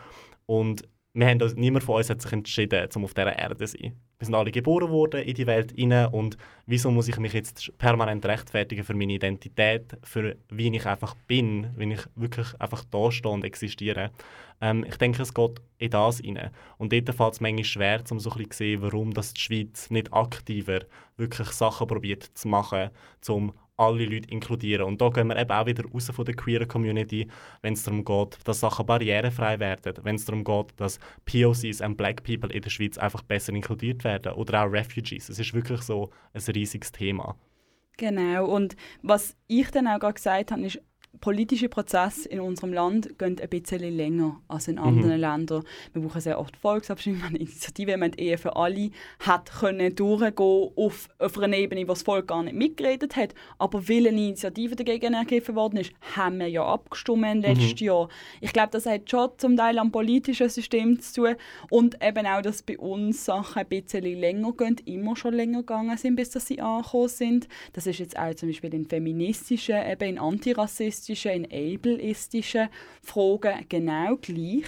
Und wir haben niemand von uns hat sich entschieden, um auf dieser Erde zu sein. Wir sind alle geboren worden in die Welt hinein und wieso muss ich mich jetzt permanent rechtfertigen für meine Identität, für wie ich einfach bin, wenn ich wirklich einfach da stehe und existiere. Ähm, ich denke, es geht in das hinein. Und dort fällt es manchmal schwer, um so ein bisschen zu sehen, warum das die Schweiz nicht aktiver wirklich Sachen probiert zu machen, um alle Leute inkludieren. Und da gehen wir eben auch wieder raus von der queeren Community, wenn es darum geht, dass Sachen barrierefrei werden, wenn es darum geht, dass POCs und Black People in der Schweiz einfach besser inkludiert werden oder auch Refugees. Es ist wirklich so ein riesiges Thema.
Genau, und was ich dann auch gerade gesagt habe, ist, politische Prozesse in unserem Land gehen ein bisschen länger als in anderen mhm. Ländern. Wir brauchen sehr oft Volksabstimmungen, eine Initiative, wenn die Ehe für alle hat können durchgehen auf, auf einer Ebene, wo das Volk gar nicht mitgeredet hat. Aber weil eine Initiative dagegen ergriffen worden ist, haben wir ja abgestimmt letztes mhm. Jahr. Ich glaube, das hat schon zum Teil am politischen System zu tun und eben auch, dass bei uns Sachen ein bisschen länger gehen, immer schon länger gegangen sind, bis dass sie angekommen sind. Das ist jetzt auch zum Beispiel in feministischen, eben in antirassistischen rassistischen, in ableistischen Fragen genau gleich.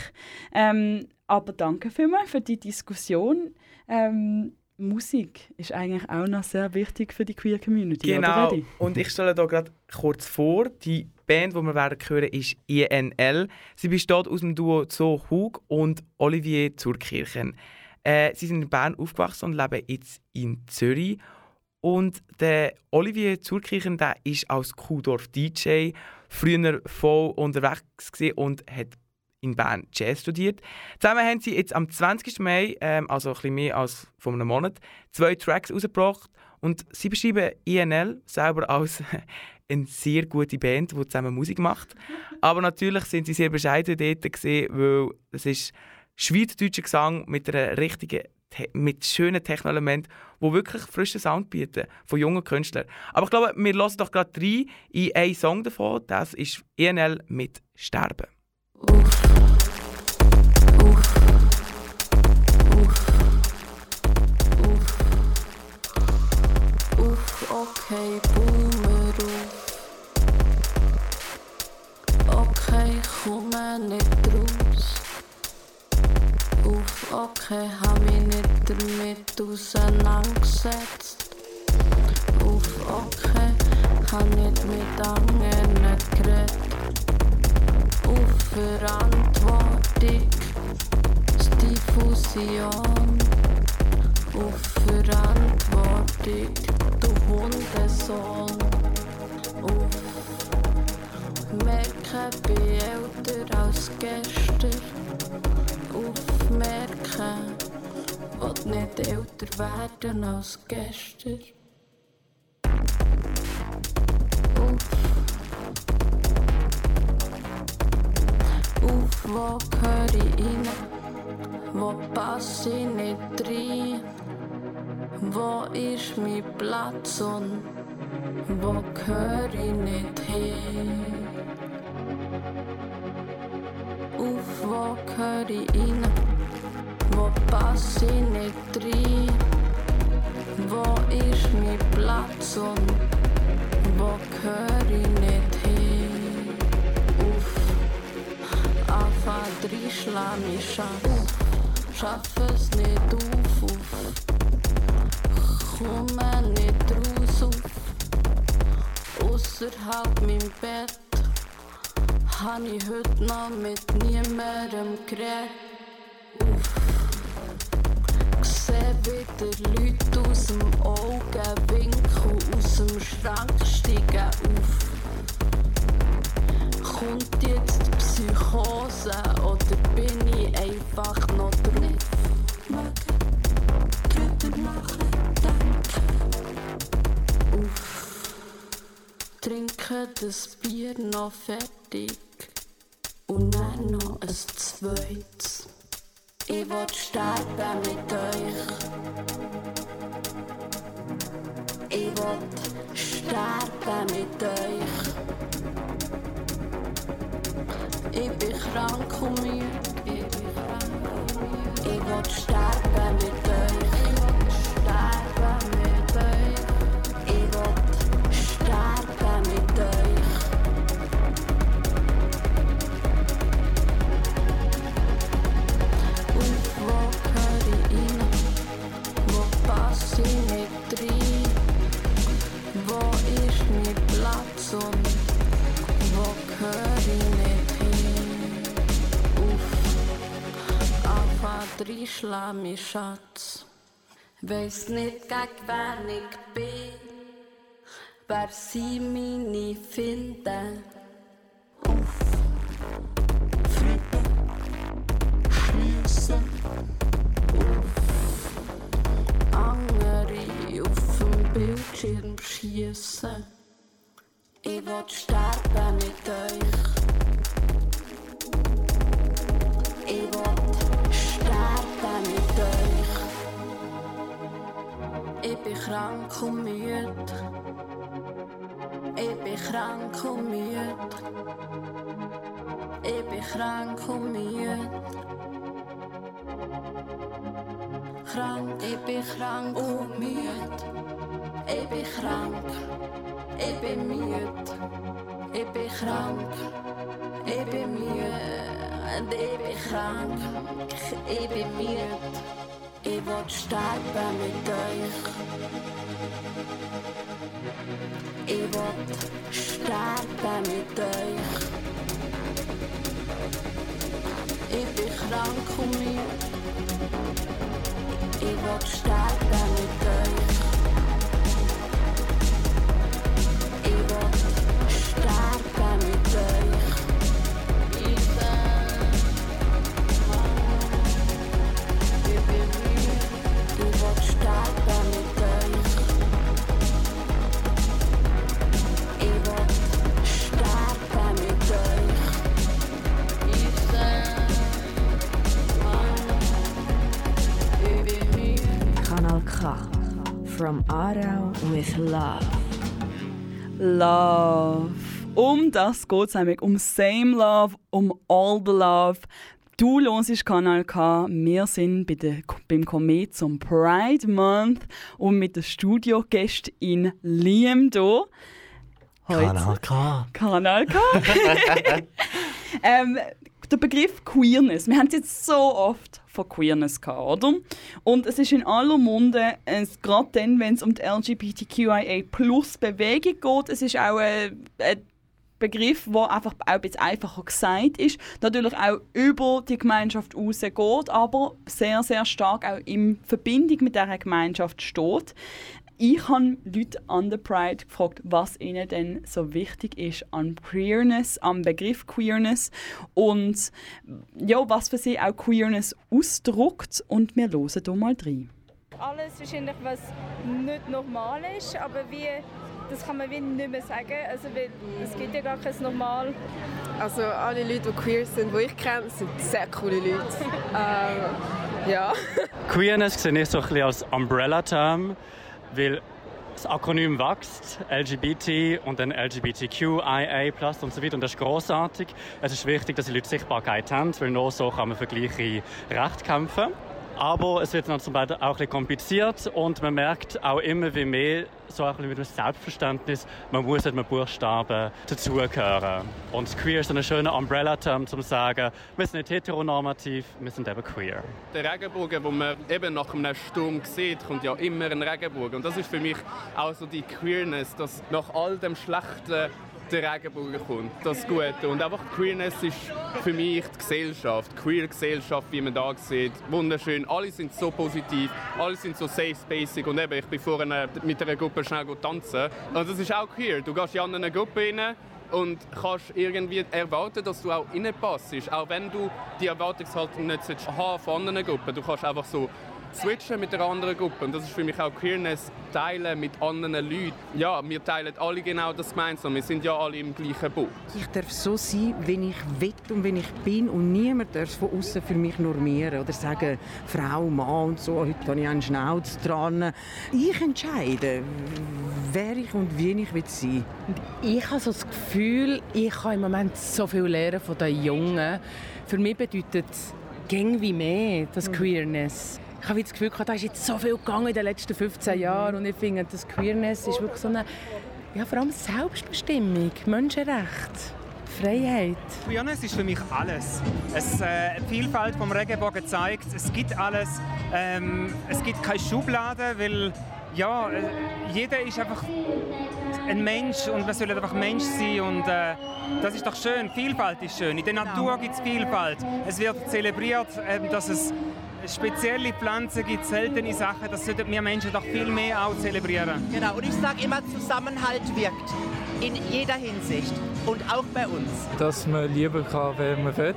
Ähm, aber danke vielmals für die Diskussion. Ähm, Musik ist eigentlich auch noch sehr wichtig für die Queer Community.
Genau. Und ich stelle da gerade kurz vor, die Band, die wir werden hören, ist INL. Sie besteht aus dem Duo Zo Hug und Olivier Zurkirchen. Äh, sie sind in Bern aufgewachsen und leben jetzt in Zürich. Und der Olivier Zurkirchen der ist als Kuhdorf DJ früher voll unterwegs und hat in Bern Jazz studiert. Zusammen haben sie jetzt am 20. Mai, ähm, also ein bisschen mehr als vor einem Monat, zwei Tracks rausgebracht. Und sie beschreiben INL selber als eine sehr gute Band, die zusammen Musik macht. Aber natürlich sind sie sehr bescheiden dort, gewesen, weil es ist schweizerdeutscher Gesang mit einer richtigen mit schönen Techno-Elementen, die wirklich frischen Sound bieten von jungen Künstlern. Aber ich glaube, wir hören doch gerade rein in einen Song davon. Das ist ENL mit Sterben. Uff. Uff. Uff. Uff. Uff.
Okay, Boomer auf. Okay, komme nicht raus. Okay, hab mich nicht damit auseinandergesetzt. Auf okay, hab nicht mit anderen geredet. Auf Verantwortung, Diffusion. Auf Verantwortung, du Hundesohn. Auf Merken, bin älter als gestern. Nicht älter werden als gestern. Auf wo gehör ich rein? Wo passe ich nicht rein? Wo ist mein Platz und wo gehör ich nicht hin? Auf wo gehör ich rein? Wo passe ich nicht rein? Wo ist mein Platz und wo gehör ich nicht hin? Auf Anfang drei schlag mich auf, schaff es nicht auf, auf. Komme nicht raus auf, ausserhalb mein Bett. Hab ich heute noch mit niemandem geredet. Wieder Leute aus dem Augenwinkel, aus dem Schrank steigen auf. Kommt jetzt die Psychose oder bin ich einfach noch drauf? Drüber nachdenken. Uff. Trinke das Bier noch fertig und dann noch ein zweites. Ich will sterben mit euch. Ich will sterben mit euch. Ich bin krank und müde. Ich will sterben mit euch. Mich Schatz. Weiss nicht, gegen wen ich bin, wer sie meine finden. Bildschirm schiessen. Ich will sterben mit euch. Krank und müde. Ich bin krank und müde. Ich bin krank und müde. Krank, ich bin krank und müde. Ich bin krank, ich bin müde. Ich bin krank, ich bin müde. Ich bin krank, ich bin müde. Ich will sterben mit euch. Ich will sterben mit euch. Ich bin krank und müde. Ich will sterben mit euch.
Love.
Um das geht es nämlich. Um Same Love, um All the Love. Du hörst Kanal K. Wir sind bei der, beim Komet zum Pride Month und mit der Studiogästin Liam hier.
Kanal K.
Kanal K. ähm, der Begriff Queerness. Wir haben es jetzt so oft von Queerness gehabt, oder? Und es ist in aller Munde, gerade dann, wenn es um die LGBTQIA-Plus-Bewegung geht, es ist auch ein, ein Begriff, der einfach auch ein bisschen einfacher gesagt ist, natürlich auch über die Gemeinschaft rausgeht, aber sehr, sehr stark auch in Verbindung mit dieser Gemeinschaft steht. Ich habe Leute an der Pride gefragt, was ihnen denn so wichtig ist an Queerness, am Begriff Queerness und ja, was für sie auch Queerness ausdrückt. Und wir hören hier mal rein.
Alles wahrscheinlich, was nicht normal ist, aber wie, das kann man wie nicht mehr sagen. Also, weil es gibt ja gar kein Normal.
Also alle Leute, die queer sind, die ich kenne, sind sehr coole Leute. ähm, ja.
Queerness sehe ich so ein bisschen als Umbrella-Term, weil das Akronym wächst, LGBT und dann LGBTQIA und so weiter. Und das ist großartig. Es ist wichtig, dass die Leute Sichtbarkeit haben, weil nur so kann man für gleiche Rechte kämpfen. Aber es wird dann zum Beispiel auch ein kompliziert und man merkt auch immer wie mehr so ein bisschen mit dem Selbstverständnis, man muss mit einem Buchstaben dazugehören. Und queer ist ein schöner Umbrella-Term, um zu sagen, wir sind nicht heteronormativ, wir sind eben queer.
Der Regenbogen, den man eben nach einem Sturm sieht, kommt ja immer ein Regenbogen. Und das ist für mich auch so die Queerness, dass nach all dem Schlechten der Regenbogen kommt, das Gute. Und einfach Queerness ist für mich die Gesellschaft, die Queer Gesellschaft, wie man da sieht. Wunderschön, alle sind so positiv, alle sind so safe spacig und eben, ich bin vorhin mit einer Gruppe schnell tanzen und das ist auch queer. Du gehst in eine Gruppe rein und kannst irgendwie erwarten, dass du auch reinpasst, auch wenn du die Erwartungshaltung nicht haben von anderen Gruppen. Du kannst einfach so switchen mit der anderen Gruppe. Und das ist für mich auch Queerness, teilen mit anderen Leuten. Ja, wir teilen alle genau das gemeinsam. Wir sind ja alle im gleichen Boot.
Ich darf so sein, wie ich will und wie ich bin und niemand darf von außen für mich normieren oder sagen, Frau, Mann und so, heute habe ich einen Schnauz dran. Ich entscheide, wer ich und wie ich will sein
Ich habe so das Gefühl, ich kann im Moment so viel lernen von den Jungen. Für mich bedeutet es wie mehr, das Queerness ich habe das Gefühl, da ist jetzt so viel gegangen in den letzten 15 Jahren und ich finde, das Queerness ist wirklich so eine, ja, vor allem Selbstbestimmung, Menschenrecht. Freiheit.
Queerness ist für mich alles. Es, äh, die Vielfalt vom Regenbogen zeigt, es gibt alles. Ähm, es gibt keine Schublade, weil ja, äh, jeder ist einfach ein Mensch und wir sollen einfach Mensch sein und äh, das ist doch schön. Vielfalt ist schön. In der Natur gibt es Vielfalt. Es wird zelebriert, äh, dass es spezielle Pflanzen gibt, seltene Sachen, das sollten wir Menschen doch viel mehr auch zelebrieren.
Genau, und ich sage immer, Zusammenhalt wirkt. In jeder Hinsicht. Und auch bei uns.
Dass man lieben kann, wer man will.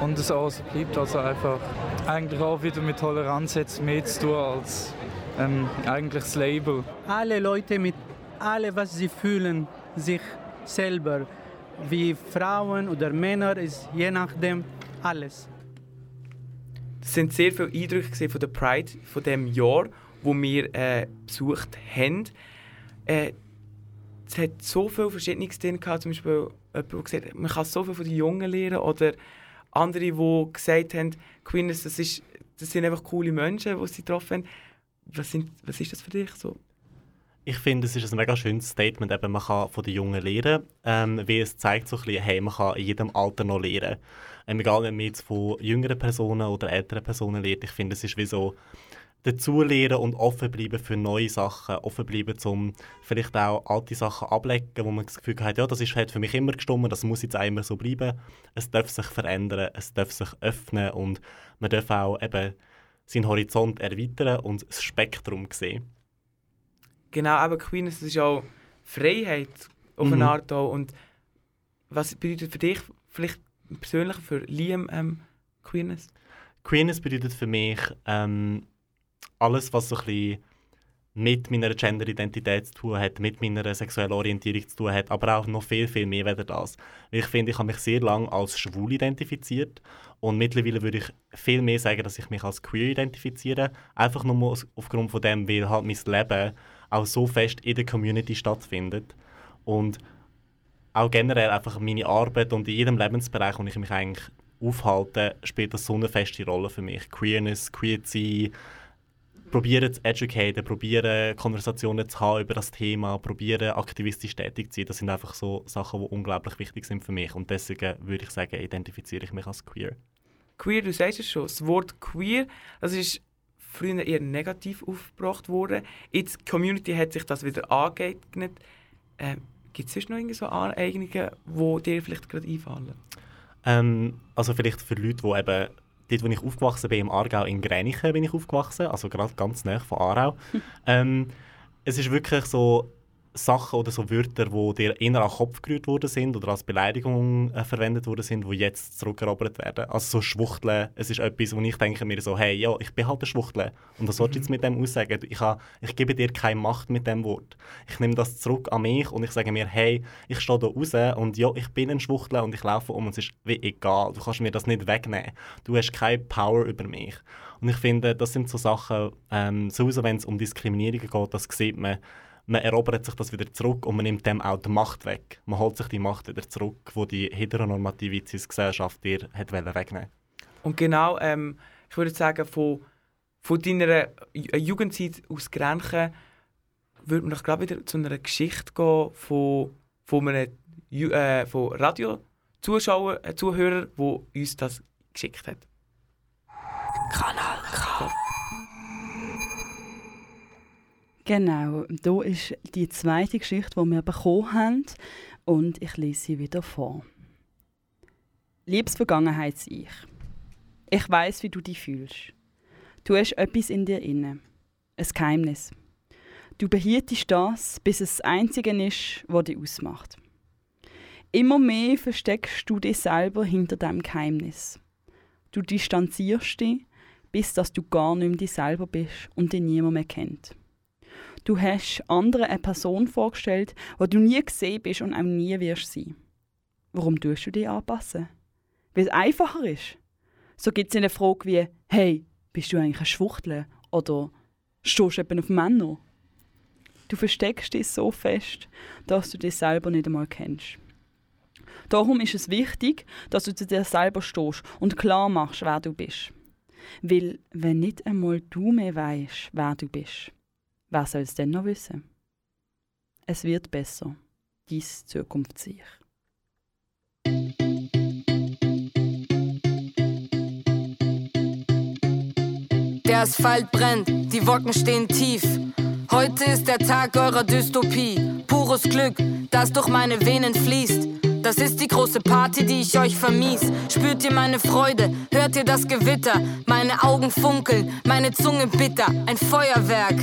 Und es auch so bleibt. Also einfach eigentlich auch wieder mit Toleranz jetzt mehr zu tun als ähm, eigentlich das Label.
Alle Leute mit alle, was sie fühlen, sich selber. Wie Frauen oder Männer, ist je nachdem alles.
Es sind sehr viele Eindrücke von der Pride von dem Jahr, wo wir äh, besucht haben. Äh, es hat so viele verschiedene drin gehabt, zum Beispiel jemand, der gesagt hat, man kann so viel von den Jungen lernen oder andere, die gesagt haben, Queerness, das, ist, das sind einfach coole Menschen, die sie getroffen haben. Was, sind, was ist das für dich so?
Ich finde, es ist ein mega schönes Statement, eben, man kann von den Jungen lernen, ähm, wie es zeigt so ein bisschen, hey, man kann in jedem Alter noch lernen. Ähm, egal, wenn man jetzt von jüngeren Personen oder älteren Personen lernt, ich finde, es ist wie so dazulernen und offen bleiben für neue Sachen, offen bleiben, um vielleicht auch alte Sachen ablecken, wo man das Gefühl hat, ja, das ist, hat für mich immer gestimmt, das muss jetzt immer so bleiben. Es darf sich verändern, es darf sich öffnen und man darf auch eben seinen Horizont erweitern und das Spektrum sehen.
Genau, aber Queerness ist auch Freiheit auf eine
Mhm.
Art auch. Und was bedeutet für dich vielleicht persönlich, für Liam, ähm, Queerness?
Queerness bedeutet für mich ähm, alles, was so ein bisschen mit meiner Gender-Identität zu tun hat, mit meiner sexuellen Orientierung zu tun hat, aber auch noch viel, viel mehr weder das. Ich finde, ich habe mich sehr lange als schwul identifiziert und mittlerweile würde ich viel mehr sagen, dass ich mich als queer identifiziere, einfach nur aufgrund von dem, weil halt mein Leben auch so fest in der Community stattfindet und auch generell einfach meine Arbeit und in jedem Lebensbereich, wo ich mich eigentlich aufhalten, spielt das so eine feste Rolle für mich. Queerness, queer sein, probieren zu educaten, probieren Konversationen zu haben über das Thema, probieren aktivistisch tätig zu sein. Das sind einfach so Sachen, die unglaublich wichtig sind für mich. Und deswegen würde ich sagen, identifiziere ich mich als queer.
Queer, du sagst es schon, das Wort queer, das ist früher eher negativ aufgebracht worden. Jetzt die Community hat sich das wieder angeeignet. Ähm, Gibt es sonst noch irgendwie so Aneignungen, die dir vielleicht gerade einfallen?
Ähm, also vielleicht für Leute, die eben dort, wo ich aufgewachsen bin, im Aargau in Gränichen bin ich aufgewachsen, also gerade ganz nah von Aarau. ähm, es ist wirklich so Sachen oder so Wörter, die dir eher an den Kopf gerührt worden sind oder als Beleidigung äh, verwendet worden sind, die jetzt zurückerobert werden. Also so Schwuchteln, es ist etwas, wo ich denke mir so, hey, ja, ich bin halt ein Schwuchtel. Und was sollst du jetzt mit dem aussagen? Ich, ha, ich gebe dir keine Macht mit dem Wort. Ich nehme das zurück an mich und ich sage mir, hey, ich stehe da raus und ja, ich bin ein Schwuchtel und ich laufe um und es ist wie egal. Du kannst mir das nicht wegnehmen. Du hast keine Power über mich. Und ich finde, das sind so Sachen, ähm, sowieso wenn es um Diskriminierung geht, das sieht man, man erobert sich das wieder zurück und man nimmt dem auch die Macht weg. Man holt sich die Macht wieder zurück, wo die heteronormative Gesellschaft dir hat wegnehmen
Und genau, ähm, ich würde sagen, von, von deiner Ju- Jugendzeit aus Grenchen würde man doch gerade wieder zu einer Geschichte gehen von, von einem äh, von Radio-Zuschauer, äh, Zuhörer, der uns das geschickt hat.
Kanal
Genau, da ist die zweite Geschichte, die wir bekommen haben und ich lese sie wieder vor. Liebes Vergangenheits-Ich, ich weiß, wie du dich fühlst. Du hast etwas in dir inne, ein Geheimnis. Du behieltest das, bis es das Einzige ist, was dich ausmacht. Immer mehr versteckst du dich selber hinter deinem Geheimnis. Du distanzierst dich, bis dass du gar nicht mehr dich selber bist und dich niemand mehr kennt. Du hast anderen eine Person vorgestellt, die du nie gesehen bist und auch nie wirst sein. Warum tust du dich anpassen? Weil es einfacher ist. So gibt es eine Frage wie, hey, bist du eigentlich ein Schwuchtel? Oder stehst du eben auf Männer? Du versteckst dich so fest, dass du dich selber nicht einmal kennst. Darum ist es wichtig, dass du zu dir selber stehst und klar machst, wer du bist. Weil, wenn nicht einmal du mehr weißt, wer du bist, soll es denn noch wissen? Es wird besser. Dies Zukunftssicher.
Der Asphalt brennt, die Wolken stehen tief. Heute ist der Tag eurer Dystopie. Pures Glück, das durch meine Venen fließt. Das ist die große Party, die ich euch vermies. Spürt ihr meine Freude? Hört ihr das Gewitter? Meine Augen funkeln, meine Zunge bitter. Ein Feuerwerk.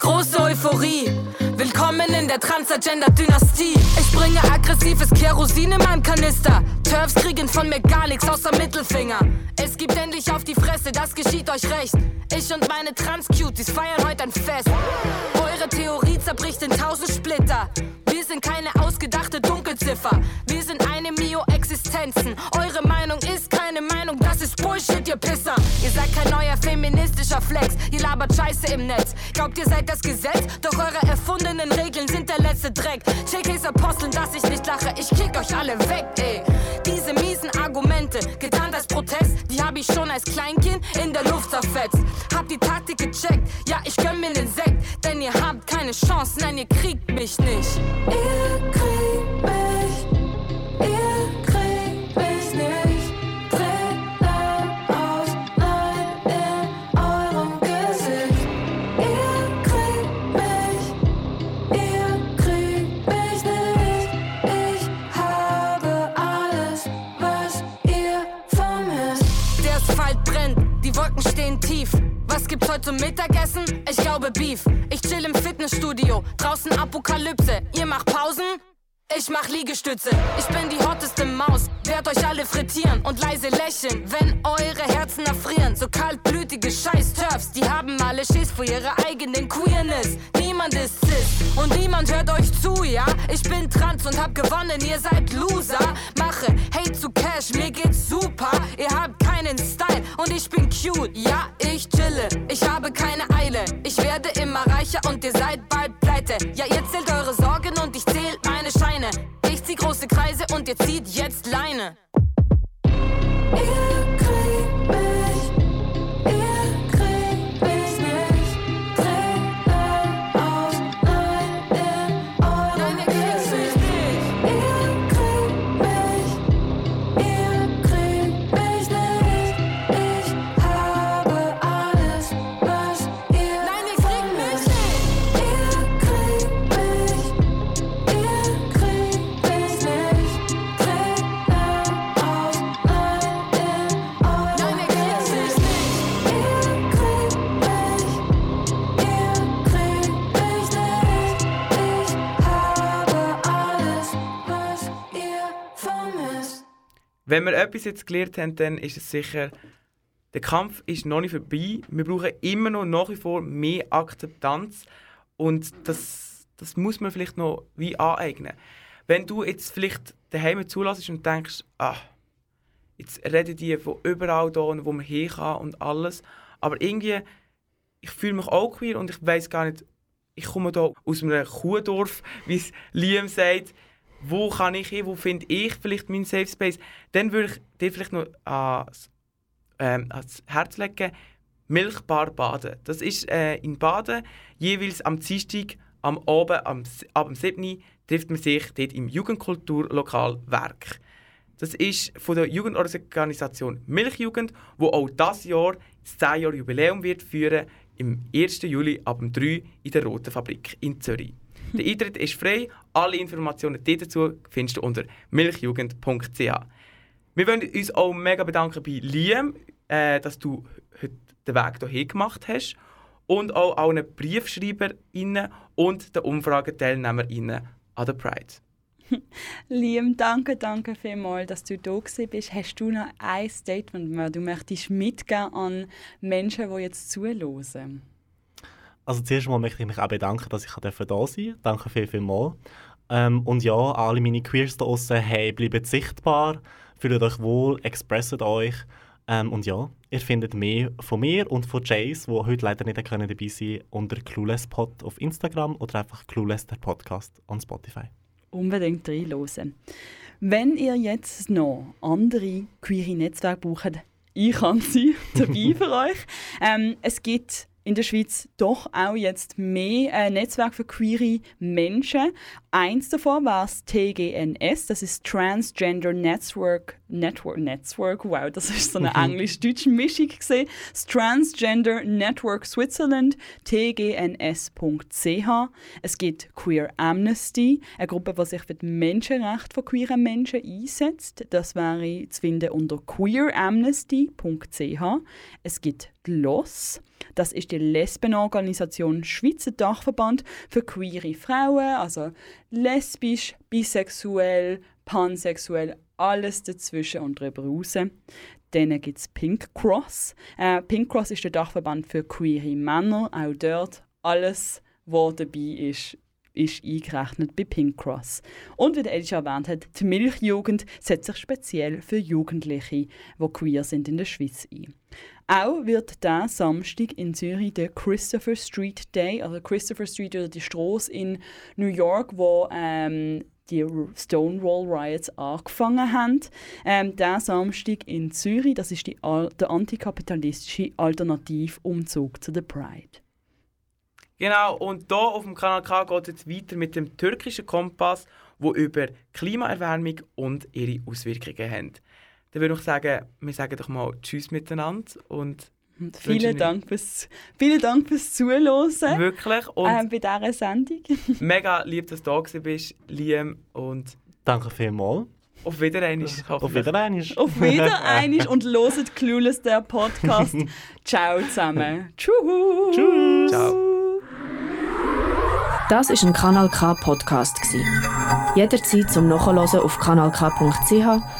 Große Euphorie. Willkommen in der Transagender-Dynastie. Ich bringe aggressives Kerosin in meinem Kanister. Turfs kriegen von mir gar nichts außer Mittelfinger. Es gibt endlich auf die Fresse, das geschieht euch recht. Ich und meine Trans-Cuties feiern heute ein Fest. Eure Theorie zerbricht in tausend Splitter. Wir sind keine ausgedachte Dunkelziffer. Wir sind eine Mio-Existenzen. Eure Meinung ist keine Meinung, das ist Bullshit, ihr Pisser. Ihr seid kein neuer feministischer Flex. Ihr labert Scheiße im Netz. Glaubt, ihr seid das Gesetz? Doch eure erfundenen Regeln sind der letzte Dreck. JKs Aposteln, dass ich nicht lache. Ich kick euch alle weg, ey. Diese miesen Argumente, getarnt als Protest, die hab ich schon als Kleinkind in der Luft zerfetzt. Hab die Taktik gecheckt, ja, ich gönn mir den Sekt. Denn ihr habt keine Chance, nein, ihr kriegt mich nicht. Ihr kriegt mich, ihr Liegestütze, ich bin die hotteste Maus. Werd euch alle frittieren und leise lächeln, wenn eure Herzen erfrieren. So kaltblütige Scheiß-Turfs, die haben alle Schiss vor ihrer eigenen Queerness. Niemand ist cis und niemand hört euch zu, ja? Ich bin trans und hab gewonnen, ihr seid Loser. Mache Hate zu Cash, mir geht's super. Ihr habt keinen Style und ich bin cute. Ja, ich chille, ich habe keine Eile. Ich werde immer reicher und ihr seid bald pleite. Ja, ihr zählt eure und ihr zieht jetzt Leine. Ihr
Wenn wir etwas jetzt gelernt haben, dann ist es sicher, der Kampf ist noch nicht vorbei. Wir brauchen immer noch nach wie vor mehr Akzeptanz und das, das muss man vielleicht noch wie aneignen. Wenn du jetzt vielleicht daheim zulässt und denkst, ah, jetzt reden die von überall da, wo man hin kann und alles, aber irgendwie, ich fühle mich auch queer und ich weiß gar nicht, ich komme da aus einem Kuhdorf, wie es Liam sagt, wo kann ich hin, wo finde ich vielleicht meinen Safe Space, dann würde ich dir vielleicht noch ans, ähm, ans Herz legen, Milchbar baden. Das ist äh, in Baden, jeweils am Dienstag, am Abend, am, ab dem 7. trifft man sich dort im Jugendkulturlokal Werk. Das ist von der Jugendorganisation Milchjugend, wo auch das Jahr das 10 Jahre Jubiläum wird führen im 1. Juli ab dem 3 in der Roten Fabrik in Zürich. Der Eintritt ist frei. Alle Informationen dazu findest du unter milchjugend.ch. Wir wollen uns auch mega bedanken bei Liam, äh, dass du heute den Weg hierher gemacht hast und auch allen BriefschreiberInnen und den UmfrageteilnehmerInnen an der Pride.
Liam, danke, danke vielmals, dass du da bist. Hast du noch ein Statement, das du möchtest mitgeben an Menschen, die jetzt zuhören?
Also zuerst mal möchte ich mich auch bedanken, dass ich da sein durfte. Danke viel, viel mal. Ähm, und ja, alle meine Queers da draussen, hey, bleibt sichtbar, fühlt euch wohl, expresset euch. Ähm, und ja, ihr findet mehr von mir und von Jace, wo heute leider nicht können dabei sein unter CluelessPod auf Instagram oder einfach Clueless, der Podcast on Spotify.
Unbedingt reinhören. Wenn ihr jetzt noch andere queere Netzwerke braucht, ich kann sie dabei für euch. Ähm, es gibt in der Schweiz doch auch jetzt mehr äh, Netzwerke für queere Menschen. Eins davon war das TGNS, das ist Transgender Network, Network, Network, wow, das ist so eine englisch-deutsche Mischung gesehen. Das Transgender Network Switzerland, tgns.ch. Es gibt Queer Amnesty, eine Gruppe, die sich für die Menschenrechte von queeren Menschen einsetzt. Das wäre zu finden unter queeramnesty.ch. Es gibt GLOSS, das ist die Lesbenorganisation Schweizer Dachverband für queere Frauen, also lesbisch, bisexuell, pansexuell, alles dazwischen und drüber raus. Dann gibt es Pink Cross. Äh, Pink Cross ist der Dachverband für queere Männer. Auch dort alles, was dabei ist, ist eingerechnet bei Pink Cross. Und wie der schon erwähnt hat, die Milchjugend setzt sich speziell für Jugendliche, die queer sind in der Schweiz ein. Auch wird diesen Samstag in Zürich der Christopher Street Day, also Christopher Street oder die Straße in New York, wo ähm, die Stonewall Riots angefangen haben. Ähm, der Samstag in Zürich, das ist die, der antikapitalistische Alternativumzug zu der Pride.
Genau, und hier auf dem Kanal K geht es jetzt weiter mit dem türkischen Kompass, wo über Klimaerwärmung und ihre Auswirkungen haben. Dann würde ich sagen, wir sagen doch mal Tschüss miteinander und
vielen Dank fürs, vielen Dank fürs Zuhören
Wirklich und
ähm, bei dieser Sendung.
mega lieb, dass du da gewesen bist, Liam und
Danke vielmals.
auf Wiedersehen.
Auf Wiedersehen.
Auf Wiedereinig und loset Clueless, der Podcast. Ciao zusammen. Tschüss.
Tschüss.
Ciao.
Das ist ein Kanal K Podcast gsi. Jederzeit zum Nachhören auf kanalk.ch